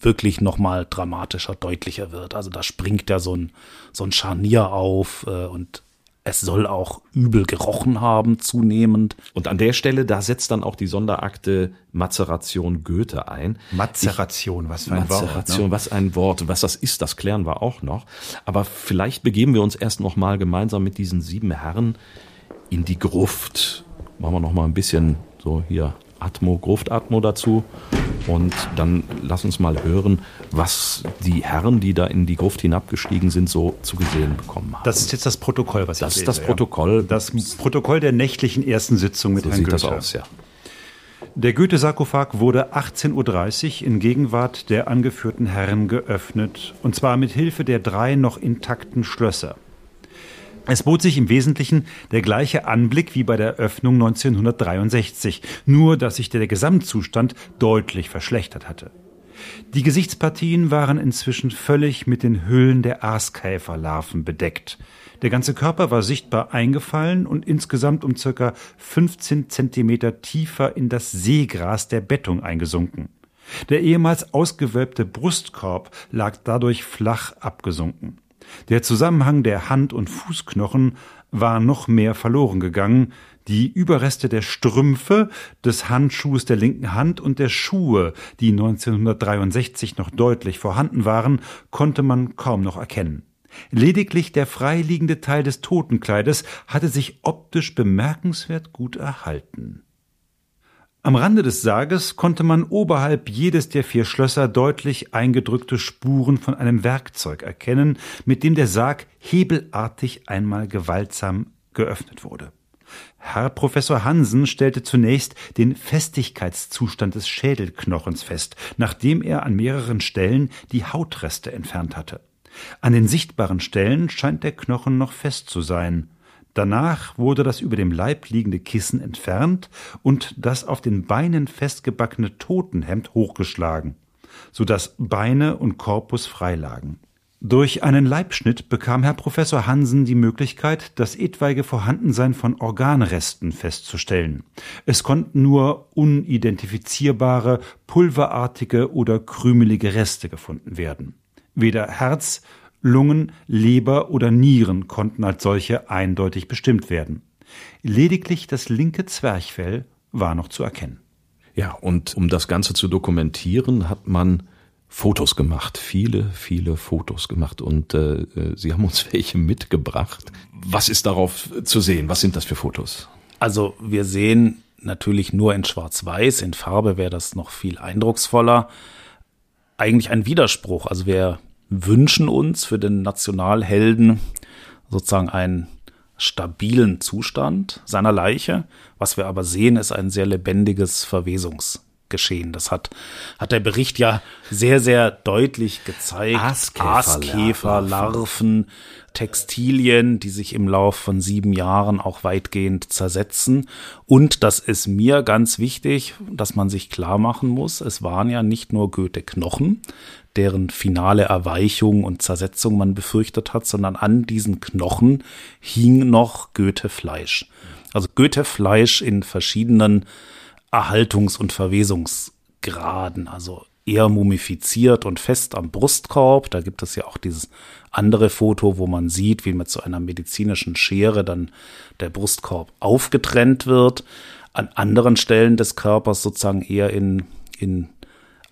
G: wirklich nochmal dramatischer, deutlicher wird. Also da springt ja so ein, so ein Scharnier auf äh, und es soll auch übel gerochen haben, zunehmend.
B: Und an der Stelle, da setzt dann auch die Sonderakte Mazeration Goethe ein.
A: Mazeration, was für ein Mazeration,
B: Wort. Mazeration, ne? was ein Wort. Was das ist, das klären wir auch noch. Aber vielleicht begeben wir uns erst noch mal gemeinsam mit diesen sieben Herren in die Gruft. Machen wir noch mal ein bisschen so hier Atmo, Gruftatmo dazu. Und dann lass uns mal hören, was die Herren, die da in die Gruft hinabgestiegen sind, so zu gesehen bekommen haben.
A: Das ist jetzt das Protokoll, was ich
B: Das ist das Protokoll.
A: Das Protokoll der nächtlichen ersten Sitzung mit
B: so
A: Herrn
B: sieht
A: Goethe.
B: das aus, ja.
A: Der Goethe-Sarkophag wurde 18.30 Uhr in Gegenwart der angeführten Herren geöffnet, und zwar mit Hilfe der drei noch intakten Schlösser. Es bot sich im Wesentlichen der gleiche Anblick wie bei der Öffnung 1963, nur dass sich der Gesamtzustand deutlich verschlechtert hatte. Die Gesichtspartien waren inzwischen völlig mit den Hüllen der Aaskäferlarven bedeckt. Der ganze Körper war sichtbar eingefallen und insgesamt um circa 15 Zentimeter tiefer in das Seegras der Bettung eingesunken. Der ehemals ausgewölbte Brustkorb lag dadurch flach abgesunken. Der Zusammenhang der Hand- und Fußknochen war noch mehr verloren gegangen, die Überreste der Strümpfe, des Handschuhs der linken Hand und der Schuhe, die 1963 noch deutlich vorhanden waren, konnte man kaum noch erkennen. Lediglich der freiliegende Teil des Totenkleides hatte sich optisch bemerkenswert gut erhalten. Am Rande des Sarges konnte man oberhalb jedes der vier Schlösser deutlich eingedrückte Spuren von einem Werkzeug erkennen, mit dem der Sarg hebelartig einmal gewaltsam geöffnet wurde. Herr Professor Hansen stellte zunächst den Festigkeitszustand des Schädelknochens fest, nachdem er an mehreren Stellen die Hautreste entfernt hatte. An den sichtbaren Stellen scheint der Knochen noch fest zu sein. Danach wurde das über dem Leib liegende Kissen entfernt und das auf den Beinen festgebackene Totenhemd hochgeschlagen, so dass Beine und Korpus freilagen. Durch einen Leibschnitt bekam Herr Professor Hansen die Möglichkeit, das etwaige Vorhandensein von Organresten festzustellen. Es konnten nur unidentifizierbare, pulverartige oder krümelige Reste gefunden werden. Weder Herz, Lungen, Leber oder Nieren konnten als solche eindeutig bestimmt werden. Lediglich das linke Zwerchfell war noch zu erkennen.
B: Ja, und um das Ganze zu dokumentieren, hat man Fotos gemacht, viele, viele Fotos gemacht und äh, äh Sie haben uns welche mitgebracht. Was ist darauf zu sehen? Was sind das für Fotos?
G: Also wir sehen natürlich nur in Schwarz-Weiß, in Farbe wäre das noch viel eindrucksvoller. Eigentlich ein Widerspruch. Also wir wünschen uns für den Nationalhelden sozusagen einen stabilen Zustand seiner Leiche. Was wir aber sehen, ist ein sehr lebendiges Verwesungsgeschehen. Das hat, hat der Bericht ja sehr, sehr deutlich gezeigt.
B: Aaskäfer,
G: Larven, Textilien, die sich im Lauf von sieben Jahren auch weitgehend zersetzen. Und das ist mir ganz wichtig, dass man sich klar machen muss, es waren ja nicht nur Goethe-Knochen, deren finale Erweichung und Zersetzung man befürchtet hat, sondern an diesen Knochen hing noch Goethe-Fleisch. Also Goethe-Fleisch in verschiedenen Erhaltungs- und Verwesungsgraden, also eher mumifiziert und fest am Brustkorb. Da gibt es ja auch dieses andere Foto, wo man sieht, wie mit so einer medizinischen Schere dann der Brustkorb aufgetrennt wird. An anderen Stellen des Körpers sozusagen eher in, in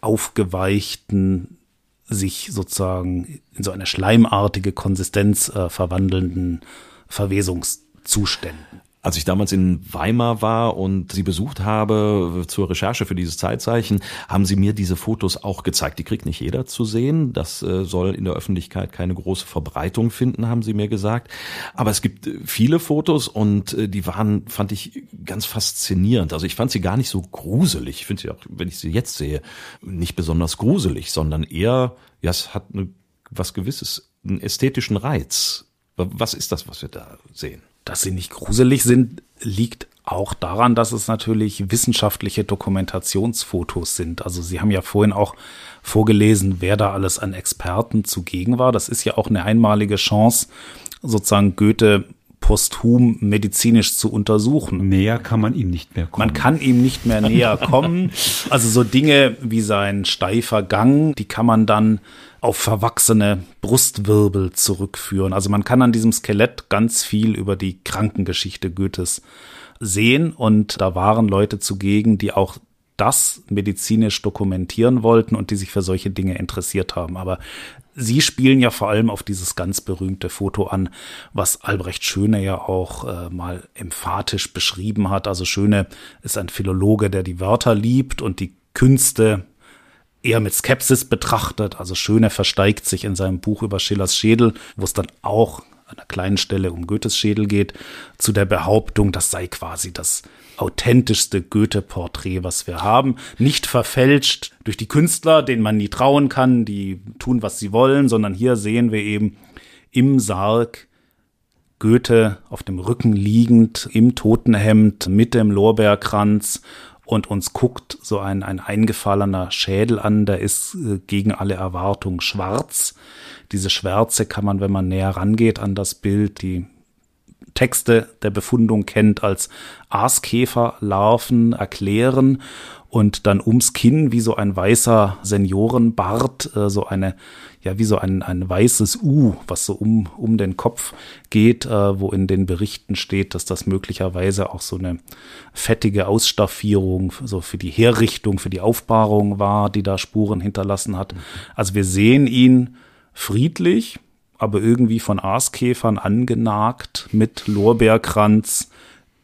G: aufgeweichten sich sozusagen in so eine schleimartige Konsistenz äh, verwandelnden Verwesungszuständen.
B: Als ich damals in Weimar war und sie besucht habe zur Recherche für dieses Zeitzeichen, haben sie mir diese Fotos auch gezeigt. Die kriegt nicht jeder zu sehen. Das äh, soll in der Öffentlichkeit keine große Verbreitung finden, haben sie mir gesagt. Aber es gibt äh, viele Fotos und äh, die waren, fand ich, ganz faszinierend. Also ich fand sie gar nicht so gruselig. Ich finde sie auch, wenn ich sie jetzt sehe, nicht besonders gruselig, sondern eher, ja, es hat eine, was gewisses, einen ästhetischen Reiz. Was ist das, was wir da sehen?
G: Dass sie nicht gruselig sind, liegt auch daran, dass es natürlich wissenschaftliche Dokumentationsfotos sind. Also Sie haben ja vorhin auch vorgelesen, wer da alles an Experten zugegen war. Das ist ja auch eine einmalige Chance, sozusagen Goethe posthum medizinisch zu untersuchen.
A: Näher kann man ihm nicht mehr kommen.
G: Man kann ihm nicht mehr näher kommen. Also so Dinge wie sein steifer Gang, die kann man dann auf verwachsene Brustwirbel zurückführen. Also man kann an diesem Skelett ganz viel über die Krankengeschichte Goethes sehen und da waren Leute zugegen, die auch das medizinisch dokumentieren wollten und die sich für solche Dinge interessiert haben. Aber Sie spielen ja vor allem auf dieses ganz berühmte Foto an, was Albrecht Schöne ja auch äh, mal emphatisch beschrieben hat. Also Schöne ist ein Philologe, der die Wörter liebt und die Künste eher mit Skepsis betrachtet. Also Schöne versteigt sich in seinem Buch über Schillers Schädel, wo es dann auch einer kleinen Stelle um Goethes Schädel geht, zu der Behauptung, das sei quasi das authentischste Goethe-Porträt, was wir haben. Nicht verfälscht durch die Künstler, denen man nie trauen kann, die tun, was sie wollen, sondern hier sehen wir eben im Sarg Goethe auf dem Rücken liegend, im Totenhemd, mit dem Lorbeerkranz und uns guckt so ein, ein eingefallener Schädel an, der ist äh, gegen alle Erwartung schwarz. Diese Schwärze kann man, wenn man näher rangeht an das Bild, die Texte der Befundung kennt, als Aaskäferlarven erklären und dann ums Kinn wie so ein weißer Seniorenbart, äh, so eine, ja, wie so ein, ein weißes U, was so um, um den Kopf geht, äh, wo in den Berichten steht, dass das möglicherweise auch so eine fettige Ausstaffierung so für die Herrichtung, für die Aufbahrung war, die da Spuren hinterlassen hat. Also wir sehen ihn friedlich, aber irgendwie von Aaskäfern angenagt mit Lorbeerkranz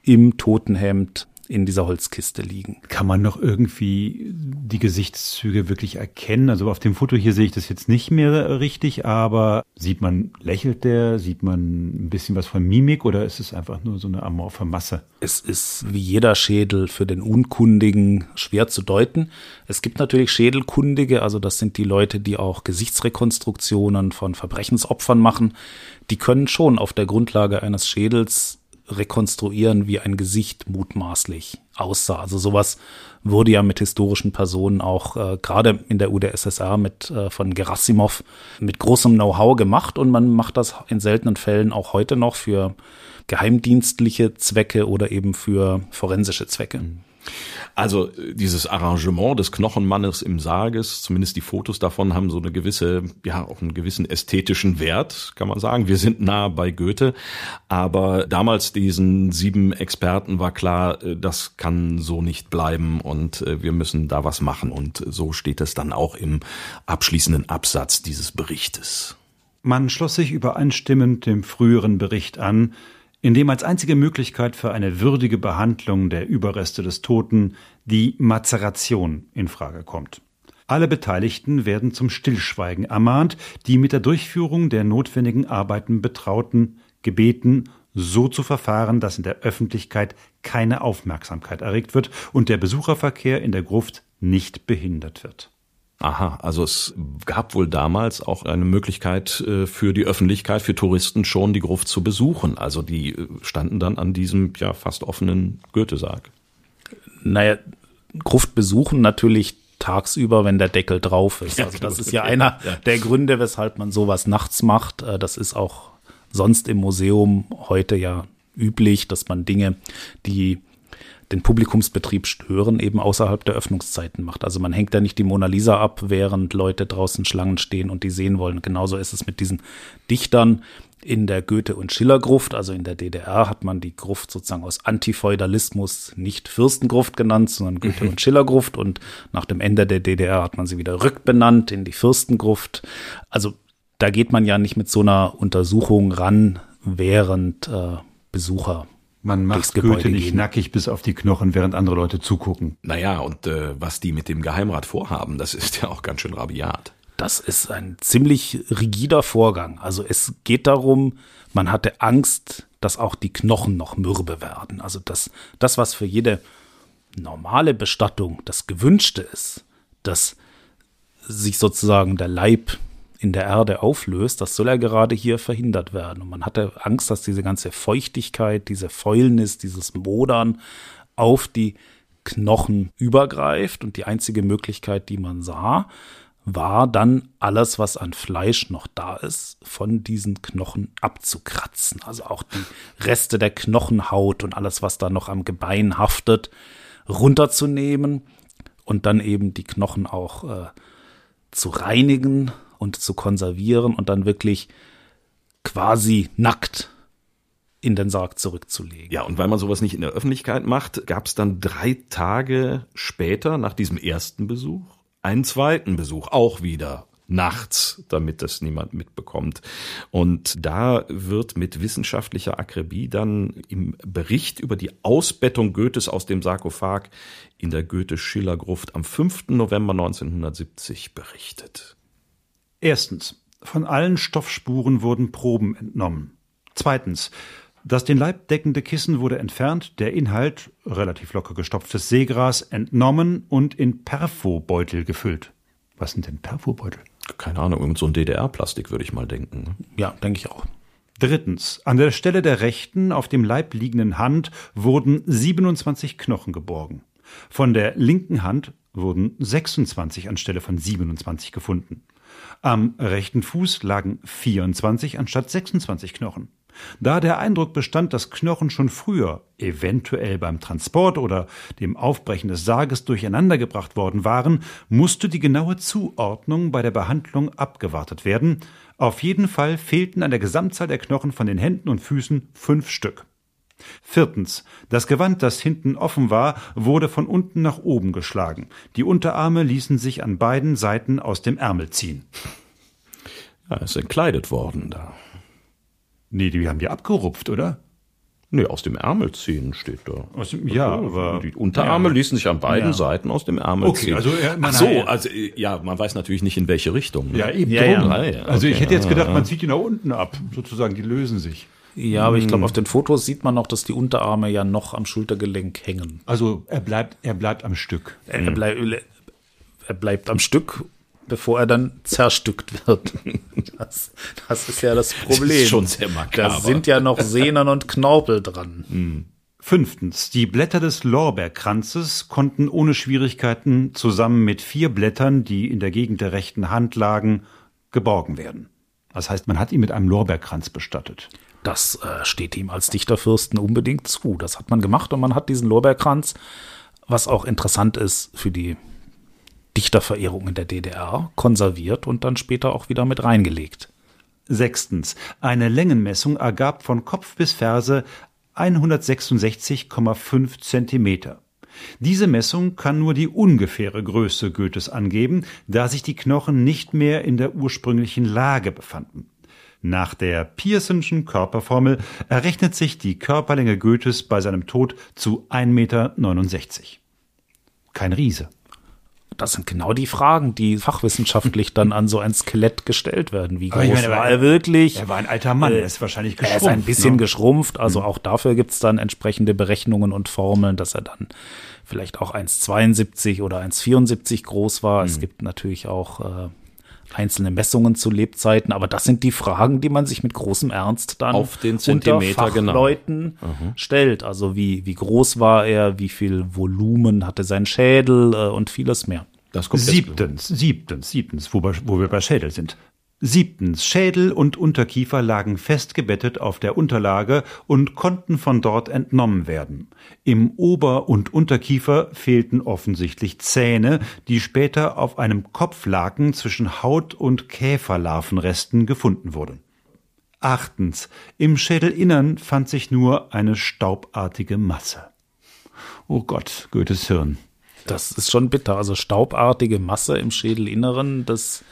G: im Totenhemd in dieser Holzkiste liegen.
A: Kann man noch irgendwie die Gesichtszüge wirklich erkennen? Also auf dem Foto hier sehe ich das jetzt nicht mehr richtig, aber sieht man, lächelt der, sieht man ein bisschen was von Mimik oder ist es einfach nur so eine amorphe Masse?
G: Es ist wie jeder Schädel für den Unkundigen schwer zu deuten. Es gibt natürlich Schädelkundige, also das sind die Leute, die auch Gesichtsrekonstruktionen von Verbrechensopfern machen. Die können schon auf der Grundlage eines Schädels rekonstruieren, wie ein Gesicht mutmaßlich aussah. Also sowas wurde ja mit historischen Personen auch äh, gerade in der UdSSR mit äh, von Gerasimov mit großem Know-how gemacht und man macht das in seltenen Fällen auch heute noch für geheimdienstliche Zwecke oder eben für forensische Zwecke. Mhm.
B: Also äh, dieses Arrangement des Knochenmannes im Sarges, zumindest die Fotos davon haben so eine gewisse, ja, auch einen gewissen ästhetischen Wert, kann man sagen. Wir sind nah bei Goethe, aber damals diesen sieben Experten war klar, äh, das kann so nicht bleiben und äh, wir müssen da was machen und so steht es dann auch im abschließenden Absatz dieses Berichtes.
A: Man schloss sich übereinstimmend dem früheren Bericht an, in dem als einzige Möglichkeit für eine würdige Behandlung der Überreste des Toten die Mazeration in Frage kommt. Alle Beteiligten werden zum Stillschweigen ermahnt, die mit der Durchführung der notwendigen Arbeiten betrauten, gebeten, so zu verfahren, dass in der Öffentlichkeit keine Aufmerksamkeit erregt wird und der Besucherverkehr in der Gruft nicht behindert wird.
B: Aha, also es gab wohl damals auch eine Möglichkeit äh, für die Öffentlichkeit, für Touristen schon die Gruft zu besuchen. Also die äh, standen dann an diesem ja fast offenen Goethe-Sarg.
G: Naja, Gruft besuchen natürlich tagsüber, wenn der Deckel drauf ist. Also das ist ja einer der Gründe, weshalb man sowas nachts macht. Äh, das ist auch sonst im Museum heute ja üblich, dass man Dinge, die den Publikumsbetrieb stören, eben außerhalb der Öffnungszeiten macht. Also man hängt da nicht die Mona Lisa ab, während Leute draußen Schlangen stehen und die sehen wollen. Genauso ist es mit diesen Dichtern in der Goethe- und Schiller-Gruft, also in der DDR hat man die Gruft sozusagen aus Antifeudalismus nicht Fürstengruft genannt, sondern Goethe- und Schiller-Gruft und nach dem Ende der DDR hat man sie wieder rückbenannt in die Fürstengruft. Also da geht man ja nicht mit so einer Untersuchung ran, während äh, Besucher
A: man macht Goethe nicht gehen. nackig bis auf die Knochen, während andere Leute zugucken.
B: Naja, und äh, was die mit dem Geheimrat vorhaben, das ist ja auch ganz schön rabiat.
G: Das ist ein ziemlich rigider Vorgang. Also es geht darum, man hatte Angst, dass auch die Knochen noch mürbe werden. Also das, das was für jede normale Bestattung das Gewünschte ist, dass sich sozusagen der Leib in der Erde auflöst, das soll ja gerade hier verhindert werden. Und man hatte Angst, dass diese ganze Feuchtigkeit, diese Fäulnis, dieses Modern auf die Knochen übergreift. Und die einzige Möglichkeit, die man sah, war dann alles, was an Fleisch noch da ist, von diesen Knochen abzukratzen. Also auch die Reste der Knochenhaut und alles, was da noch am Gebein haftet, runterzunehmen und dann eben die Knochen auch äh, zu reinigen und zu konservieren und dann wirklich quasi nackt in den Sarg zurückzulegen.
B: Ja, und weil man sowas nicht in der Öffentlichkeit macht, gab es dann drei Tage später nach diesem ersten Besuch einen zweiten Besuch, auch wieder nachts, damit das niemand mitbekommt. Und da wird mit wissenschaftlicher Akribie dann im Bericht über die Ausbettung Goethes aus dem Sarkophag in der Goethe-Schiller-Gruft am 5. November 1970 berichtet.
A: Erstens. Von allen Stoffspuren wurden Proben entnommen. Zweitens. Das den Leib deckende Kissen wurde entfernt, der Inhalt, relativ locker gestopftes Seegras, entnommen und in Perfobeutel gefüllt. Was sind denn Perfobeutel?
B: Keine Ahnung, irgend so ein DDR-Plastik würde ich mal denken. ne?
G: Ja, denke ich auch.
A: Drittens. An der Stelle der rechten, auf dem Leib liegenden Hand wurden 27 Knochen geborgen. Von der linken Hand wurden 26 anstelle von 27 gefunden. Am rechten Fuß lagen 24 anstatt 26 Knochen. Da der Eindruck bestand, dass Knochen schon früher, eventuell beim Transport oder dem Aufbrechen des Sarges durcheinandergebracht worden waren, musste die genaue Zuordnung bei der Behandlung abgewartet werden. Auf jeden Fall fehlten an der Gesamtzahl der Knochen von den Händen und Füßen fünf Stück. Viertens. Das Gewand, das hinten offen war, wurde von unten nach oben geschlagen. Die Unterarme ließen sich an beiden Seiten aus dem Ärmel ziehen.
B: Ja, ist entkleidet worden da.
A: Nee, die haben die abgerupft, oder?
B: Nee, aus dem Ärmel ziehen steht da.
A: Aus dem- ja, aber-
B: Die Unterarme
A: Ja.
B: ließen sich an beiden
A: Ja.
B: Seiten aus dem Ärmel
A: Okay,
B: ziehen.
A: also, ja, man-
B: Ach so, also ja, man weiß natürlich nicht in welche Richtung. ne?
A: eben
B: Ja,
A: drum.
B: ja, ja,
A: Also ich
B: okay,
A: hätte jetzt
B: ja,
A: gedacht,
B: ja.
A: man zieht die nach unten ab, sozusagen, die lösen sich.
G: Ja, aber ich glaube, auf den Fotos sieht man noch, dass die Unterarme ja noch am Schultergelenk hängen.
A: Also er bleibt, er bleibt am Stück.
G: Er, bleib, er bleibt am Stück, bevor er dann zerstückt wird. Das, das ist ja das Problem.
B: ist schon sehr makaber.
G: Da sind ja noch Sehnen und Knorpel dran.
A: Fünftens. Die Blätter des Lorbeerkranzes konnten ohne Schwierigkeiten zusammen mit vier Blättern, die in der Gegend der rechten Hand lagen, geborgen werden. Das heißt, man hat ihn mit einem Lorbeerkranz bestattet.
G: Das äh, steht ihm als Dichterfürsten unbedingt zu. Das hat man gemacht und man hat diesen Lorbeerkranz, was auch interessant ist für die Dichterverehrung in der DDR, konserviert und dann später auch wieder mit reingelegt.
A: Sechstens. Eine Längenmessung ergab von Kopf bis Ferse 166,5 Zentimeter. Diese Messung kann nur die ungefähre Größe Goethes angeben, da sich die Knochen nicht mehr in der ursprünglichen Lage befanden. Nach der Pearsonschen Körperformel errechnet sich die Körperlänge Goethes bei seinem Tod zu 1,69 Meter. Kein Riese.
G: Das sind genau die Fragen, die fachwissenschaftlich dann an so ein Skelett gestellt werden. Wie groß
A: meine, er
G: war er wirklich?
A: Er war ein alter Mann,
G: Äh,
A: er ist wahrscheinlich
G: Er
A: geschrumpft.
G: ist ein bisschen
A: ne?
G: geschrumpft, also auch dafür gibt's dann entsprechende Berechnungen und Formeln, dass er dann vielleicht auch 1,72 oder 1,74 groß war. Es gibt natürlich auch äh, einzelne Messungen zu Lebzeiten, aber das sind die Fragen, die man sich mit großem Ernst dann
B: Auf den
G: unter
B: Zentimeter genau.
G: Fachleuten stellt. Also wie, wie groß war er, wie viel Volumen hatte sein Schädel äh, und vieles mehr.
B: Das kommt jetzt-
A: Siebtens, siebtens, siebtens, wo, wo wir bei Schädel sind. Siebtens, Schädel und Unterkiefer lagen festgebettet auf der Unterlage und konnten von dort entnommen werden. Im Ober- und Unterkiefer fehlten offensichtlich Zähne, die später auf einem Kopflaken zwischen Haut- und Käferlarvenresten gefunden wurden. Achtens, im Schädelinnern fand sich nur eine staubartige Masse. Oh Gott, Goethes Hirn.
G: Das ist schon bitter. Also staubartige Masse im Schädelinneren, das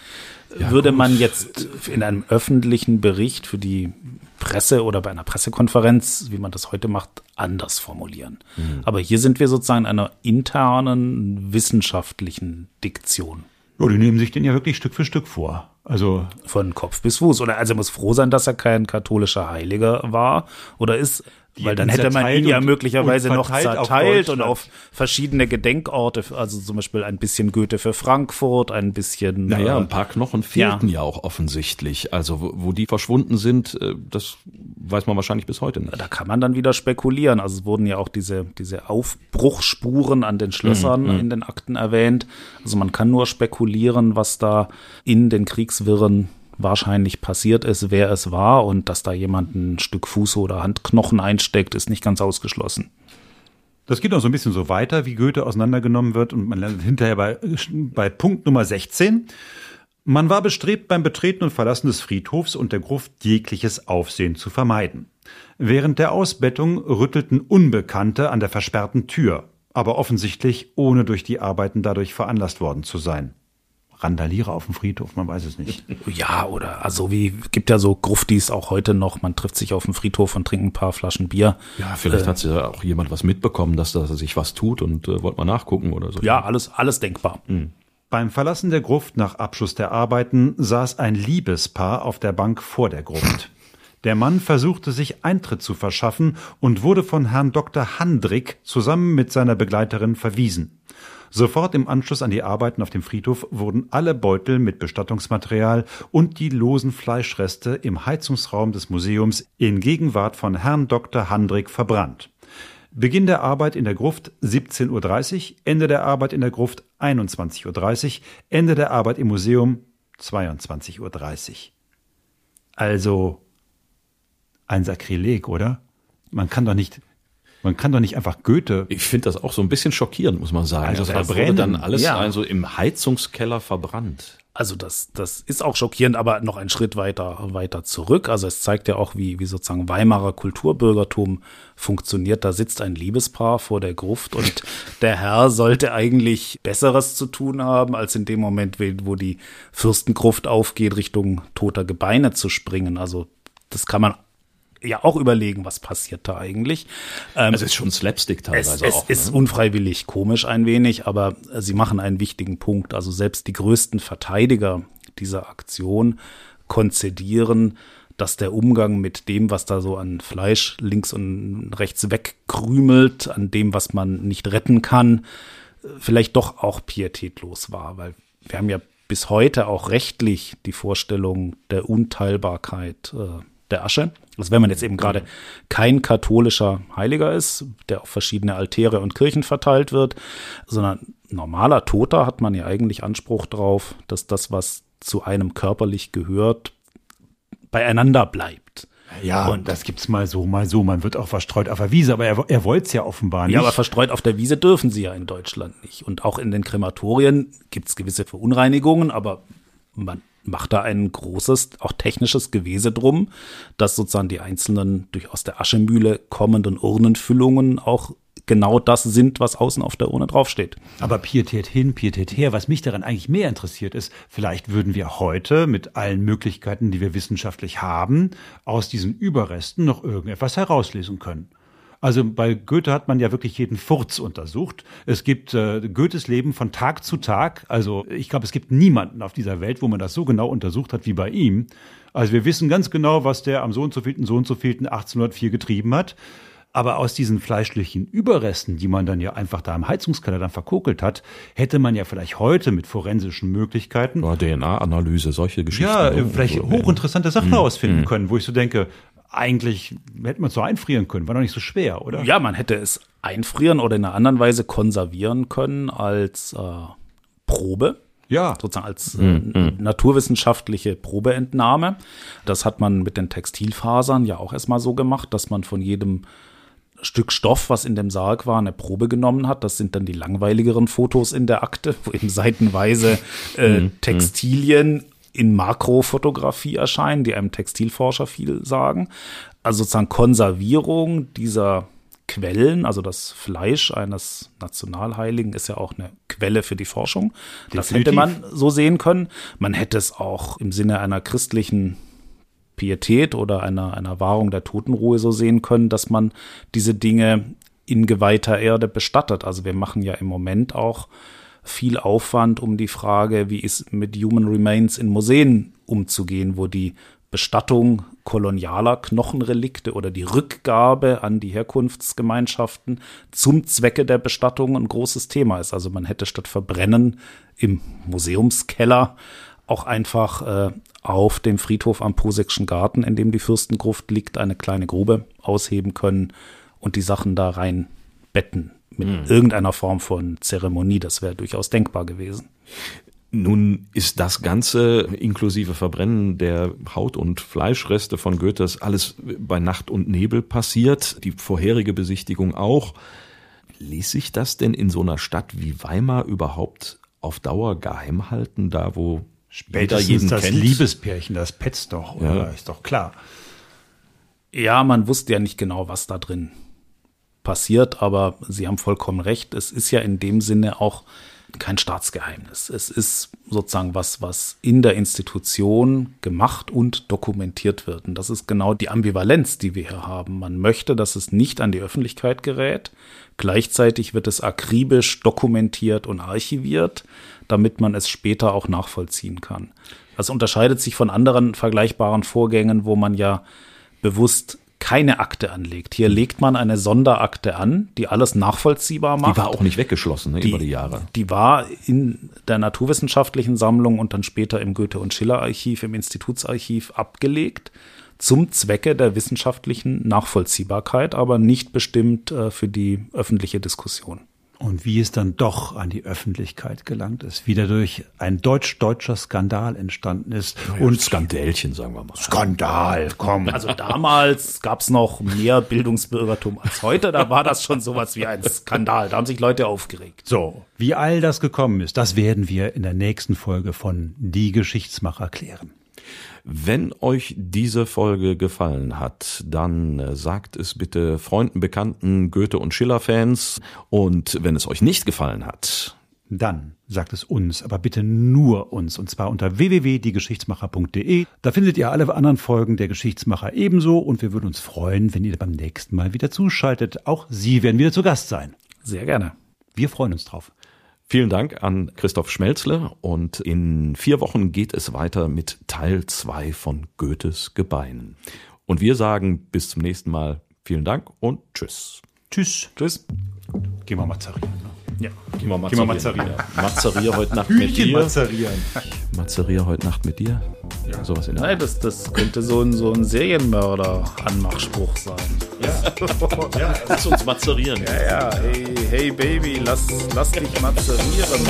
G: würde man jetzt in einem öffentlichen Bericht für die Presse oder bei einer Pressekonferenz, wie man das heute macht, anders formulieren. Aber hier sind wir sozusagen in einer internen wissenschaftlichen Diktion.
A: Ja, die nehmen sich den ja wirklich Stück für Stück vor. Also
G: Von Kopf bis Fuß. Oder also er muss froh sein, dass er kein katholischer Heiliger war oder ist.
A: Die
G: weil dann hätte man ihn ja
A: und-
G: möglicherweise
A: und
G: noch zerteilt und auf verschiedene Gedenkorte, also zum Beispiel ein bisschen Goethe für Frankfurt, ein bisschen.
B: Naja,
G: äh,
B: ein paar Knochen fehlten ja, auch offensichtlich. Also wo, wo die verschwunden sind, äh, das weiß man wahrscheinlich bis heute nicht.
G: da kann man dann wieder spekulieren. Also es wurden ja auch diese, diese Aufbruchspuren an den Schlössern
A: Mhm,
G: in den Akten erwähnt. Also man kann nur spekulieren, was da in den Kriegswirren wahrscheinlich passiert ist, wer es war und dass da jemand ein Stück Fuß oder Handknochen einsteckt, ist nicht ganz ausgeschlossen.
A: Das geht noch so ein bisschen so weiter, wie Goethe auseinandergenommen wird und man landet hinterher bei, bei Punkt Nummer 16. Man war bestrebt, beim Betreten und Verlassen des Friedhofs und der Gruft jegliches Aufsehen zu vermeiden. Während der Ausbettung rüttelten Unbekannte an der versperrten Tür, aber offensichtlich ohne durch die Arbeiten dadurch veranlasst worden zu sein. Randalierer auf dem Friedhof, man weiß es nicht.
G: Ja, oder also wie gibt ja so Gruftis auch heute noch, man trifft sich auf dem Friedhof und trinkt ein paar Flaschen Bier.
B: Ja, vielleicht hat ja auch jemand was mitbekommen, dass da sich was tut und äh, wollte mal nachgucken oder so.
G: Ja, alles, alles denkbar.
A: Beim Verlassen der Gruft nach Abschluss der Arbeiten saß ein Liebespaar auf der Bank vor der Gruft. Der Mann versuchte sich Eintritt zu verschaffen und wurde von Herrn Dr. Handrick zusammen mit seiner Begleiterin verwiesen. Sofort im Anschluss an die Arbeiten auf dem Friedhof wurden alle Beutel mit Bestattungsmaterial und die losen Fleischreste im Heizungsraum des Museums in Gegenwart von Herrn Dr. Handrick verbrannt. Beginn der Arbeit in der Gruft 17.30 Uhr, Ende der Arbeit in der Gruft 21.30 Uhr, Ende der Arbeit im Museum 22.30 Uhr. Also ein Sakrileg, oder? Man kann doch nicht man kann doch nicht einfach Goethe.
B: Ich finde das auch so ein bisschen schockierend, muss man sagen.
A: Also
B: das
A: verbrennen.
B: wurde dann alles
G: Ja.
B: also im Heizungskeller verbrannt.
G: Also das, das ist auch schockierend, aber noch einen Schritt weiter, weiter zurück. Also es zeigt ja auch, wie, wie sozusagen Weimarer Kulturbürgertum funktioniert. Da sitzt ein Liebespaar vor der Gruft und der Herr sollte eigentlich Besseres zu tun haben, als in dem Moment, wo die Fürstengruft aufgeht, Richtung toter Gebeine zu springen. Also das kann man ja auch überlegen, was passiert da eigentlich. Ähm,
B: Also es ist schon Slapstick
G: es,
B: teilweise
G: es
B: auch.
G: ist
B: ne?
G: unfreiwillig komisch ein wenig, aber äh, sie machen einen wichtigen Punkt. Also selbst die größten Verteidiger dieser Aktion konzedieren, dass der Umgang mit dem, was da so an Fleisch links und rechts wegkrümelt, an dem, was man nicht retten kann, äh, vielleicht doch auch pietätlos war, weil wir haben ja bis heute auch rechtlich die Vorstellung der Unteilbarkeit äh, der Asche. Also wenn man jetzt eben gerade kein katholischer Heiliger ist, der auf verschiedene Altäre und Kirchen verteilt wird, sondern normaler Toter hat man ja eigentlich Anspruch drauf, dass das, was zu einem körperlich gehört, beieinander bleibt.
A: Ja, und das gibt's mal so, mal so. Man wird auch verstreut auf der Wiese, aber er, er wollte es ja offenbar nicht.
G: Ja, aber verstreut auf der Wiese dürfen sie ja in Deutschland nicht. Und auch in den Krematorien gibt es gewisse Verunreinigungen, aber man macht da ein großes, auch technisches Gewese drum, dass sozusagen die einzelnen durch aus der Aschemühle kommenden Urnenfüllungen auch genau das sind, was außen auf der Urne draufsteht.
A: Aber Pietät hin, Pietät her, was mich daran eigentlich mehr interessiert ist, vielleicht würden wir heute mit allen Möglichkeiten, die wir wissenschaftlich haben, aus diesen Überresten noch irgendetwas herauslesen können. Also bei Goethe hat man ja wirklich jeden Furz untersucht. Es gibt äh, Goethes Leben von Tag zu Tag. Also ich glaube, es gibt niemanden auf dieser Welt, wo man das so genau untersucht hat wie bei ihm. Also wir wissen ganz genau, was der am so und so vielten, so und so vielten 1804 getrieben hat. Aber aus diesen fleischlichen Überresten, die man dann ja einfach da im Heizungskeller dann verkokelt hat, hätte man ja vielleicht heute mit forensischen Möglichkeiten
B: Ja, DNA-Analyse, solche Geschichten.
A: ja,
B: ne?
A: vielleicht
B: Also,
A: hochinteressante Sachen herausfinden können, wo ich so denke, eigentlich hätte man es so einfrieren können, war doch nicht so schwer, oder?
G: Ja, man hätte es einfrieren oder in einer anderen Weise konservieren können als äh, Probe.
A: Ja.
G: sozusagen als äh, naturwissenschaftliche Probeentnahme. Das hat man mit den Textilfasern ja auch erstmal so gemacht, dass man von jedem Stück Stoff, was in dem Sarg war, eine Probe genommen hat. Das sind dann die langweiligeren Fotos in der Akte, wo eben seitenweise äh, Textilien in Makrofotografie erscheinen, die einem Textilforscher viel sagen. Also sozusagen Konservierung dieser Quellen, also das Fleisch eines Nationalheiligen ist ja auch eine Quelle für die Forschung. Das hätte man so sehen können. Man hätte es auch im Sinne einer christlichen Pietät oder einer, einer Wahrung der Totenruhe so sehen können, dass man diese Dinge in geweihter Erde bestattet. Also wir machen ja im Moment auch viel Aufwand um die Frage, wie ist mit Human Remains in Museen umzugehen, wo die Bestattung kolonialer Knochenrelikte oder die Rückgabe an die Herkunftsgemeinschaften zum Zwecke der Bestattung ein großes Thema ist. Also man hätte statt Verbrennen im Museumskeller auch einfach äh, auf dem Friedhof am Posekschen Garten, in dem die Fürstengruft liegt, eine kleine Grube ausheben können und die Sachen da reinbetten mit irgendeiner Form von Zeremonie. Das wäre durchaus denkbar gewesen.
B: Nun ist das Ganze inklusive Verbrennen der Haut- und Fleischreste von Goethes alles bei Nacht und Nebel passiert, die vorherige Besichtigung auch. Ließ sich das denn in so einer Stadt wie Weimar überhaupt auf Dauer geheim halten, da wo jeder jeden
A: das
B: kennt?
A: Liebespärchen, das petzt doch, oder?
B: Ja.
A: Ist doch klar.
G: Ja, man wusste ja nicht genau, was da drin passiert, aber Sie haben vollkommen recht. Es ist ja in dem Sinne auch kein Staatsgeheimnis. Es ist sozusagen was, was in der Institution gemacht und dokumentiert wird. Und das ist genau die Ambivalenz, die wir hier haben. Man möchte, dass es nicht an die Öffentlichkeit gerät. Gleichzeitig wird es akribisch dokumentiert und archiviert, damit man es später auch nachvollziehen kann. Das unterscheidet sich von anderen vergleichbaren Vorgängen, wo man ja bewusst keine Akte anlegt. Hier legt man eine Sonderakte an, die alles nachvollziehbar macht.
B: Die war auch nicht weggeschlossen ne,
G: die,
B: über die Jahre.
G: Die war in der naturwissenschaftlichen Sammlung und dann später im Goethe- und Schiller-Archiv, im Institutsarchiv abgelegt, zum Zwecke der wissenschaftlichen Nachvollziehbarkeit, aber nicht bestimmt äh, für die öffentliche Diskussion.
A: Und wie es dann doch an die Öffentlichkeit gelangt ist, wieder durch ein deutsch-deutscher Skandal entstanden ist.
B: Ja, und Skandälchen, sagen wir mal.
A: Skandal, komm.
G: Also damals gab's noch mehr Bildungsbürgertum als heute. Da war das schon sowas wie ein Skandal. Da haben sich Leute aufgeregt.
A: So, wie all das gekommen ist, das werden wir in der nächsten Folge von Die Geschichtsmacher klären.
B: Wenn euch diese Folge gefallen hat, dann äh, sagt es bitte Freunden, Bekannten, Goethe- und Schiller-Fans. Und wenn es euch nicht gefallen hat,
A: dann sagt es uns, aber bitte nur uns, und zwar unter www.diegeschichtsmacher.de. Da findet ihr alle anderen Folgen der Geschichtsmacher ebenso und wir würden uns freuen, wenn ihr beim nächsten Mal wieder zuschaltet. Auch Sie werden wieder zu Gast sein.
G: Sehr gerne.
A: Wir freuen uns drauf.
B: Vielen Dank an Christoph Schmelzle und in vier Wochen geht es weiter mit Teil zwei von Goethes Gebeinen. Und wir sagen bis zum nächsten Mal vielen Dank und tschüss.
A: Tschüss.
G: Tschüss.
A: Gehen wir mazzerieren. Ne?
B: Ja, gehen wir
A: mazzerieren.
B: mazzerieren. Mazzerier heute Nacht mit dir.
A: mazzerieren.
B: Mazzerier heute Nacht mit dir. Ja, sowas in der
G: Nein, das, das könnte so ein, so ein Serienmörder-Anmachspruch sein.
B: Ja, lass uns mazzerieren.
G: Ja, ja, hey, hey Baby, lass, lass dich mazzerieren.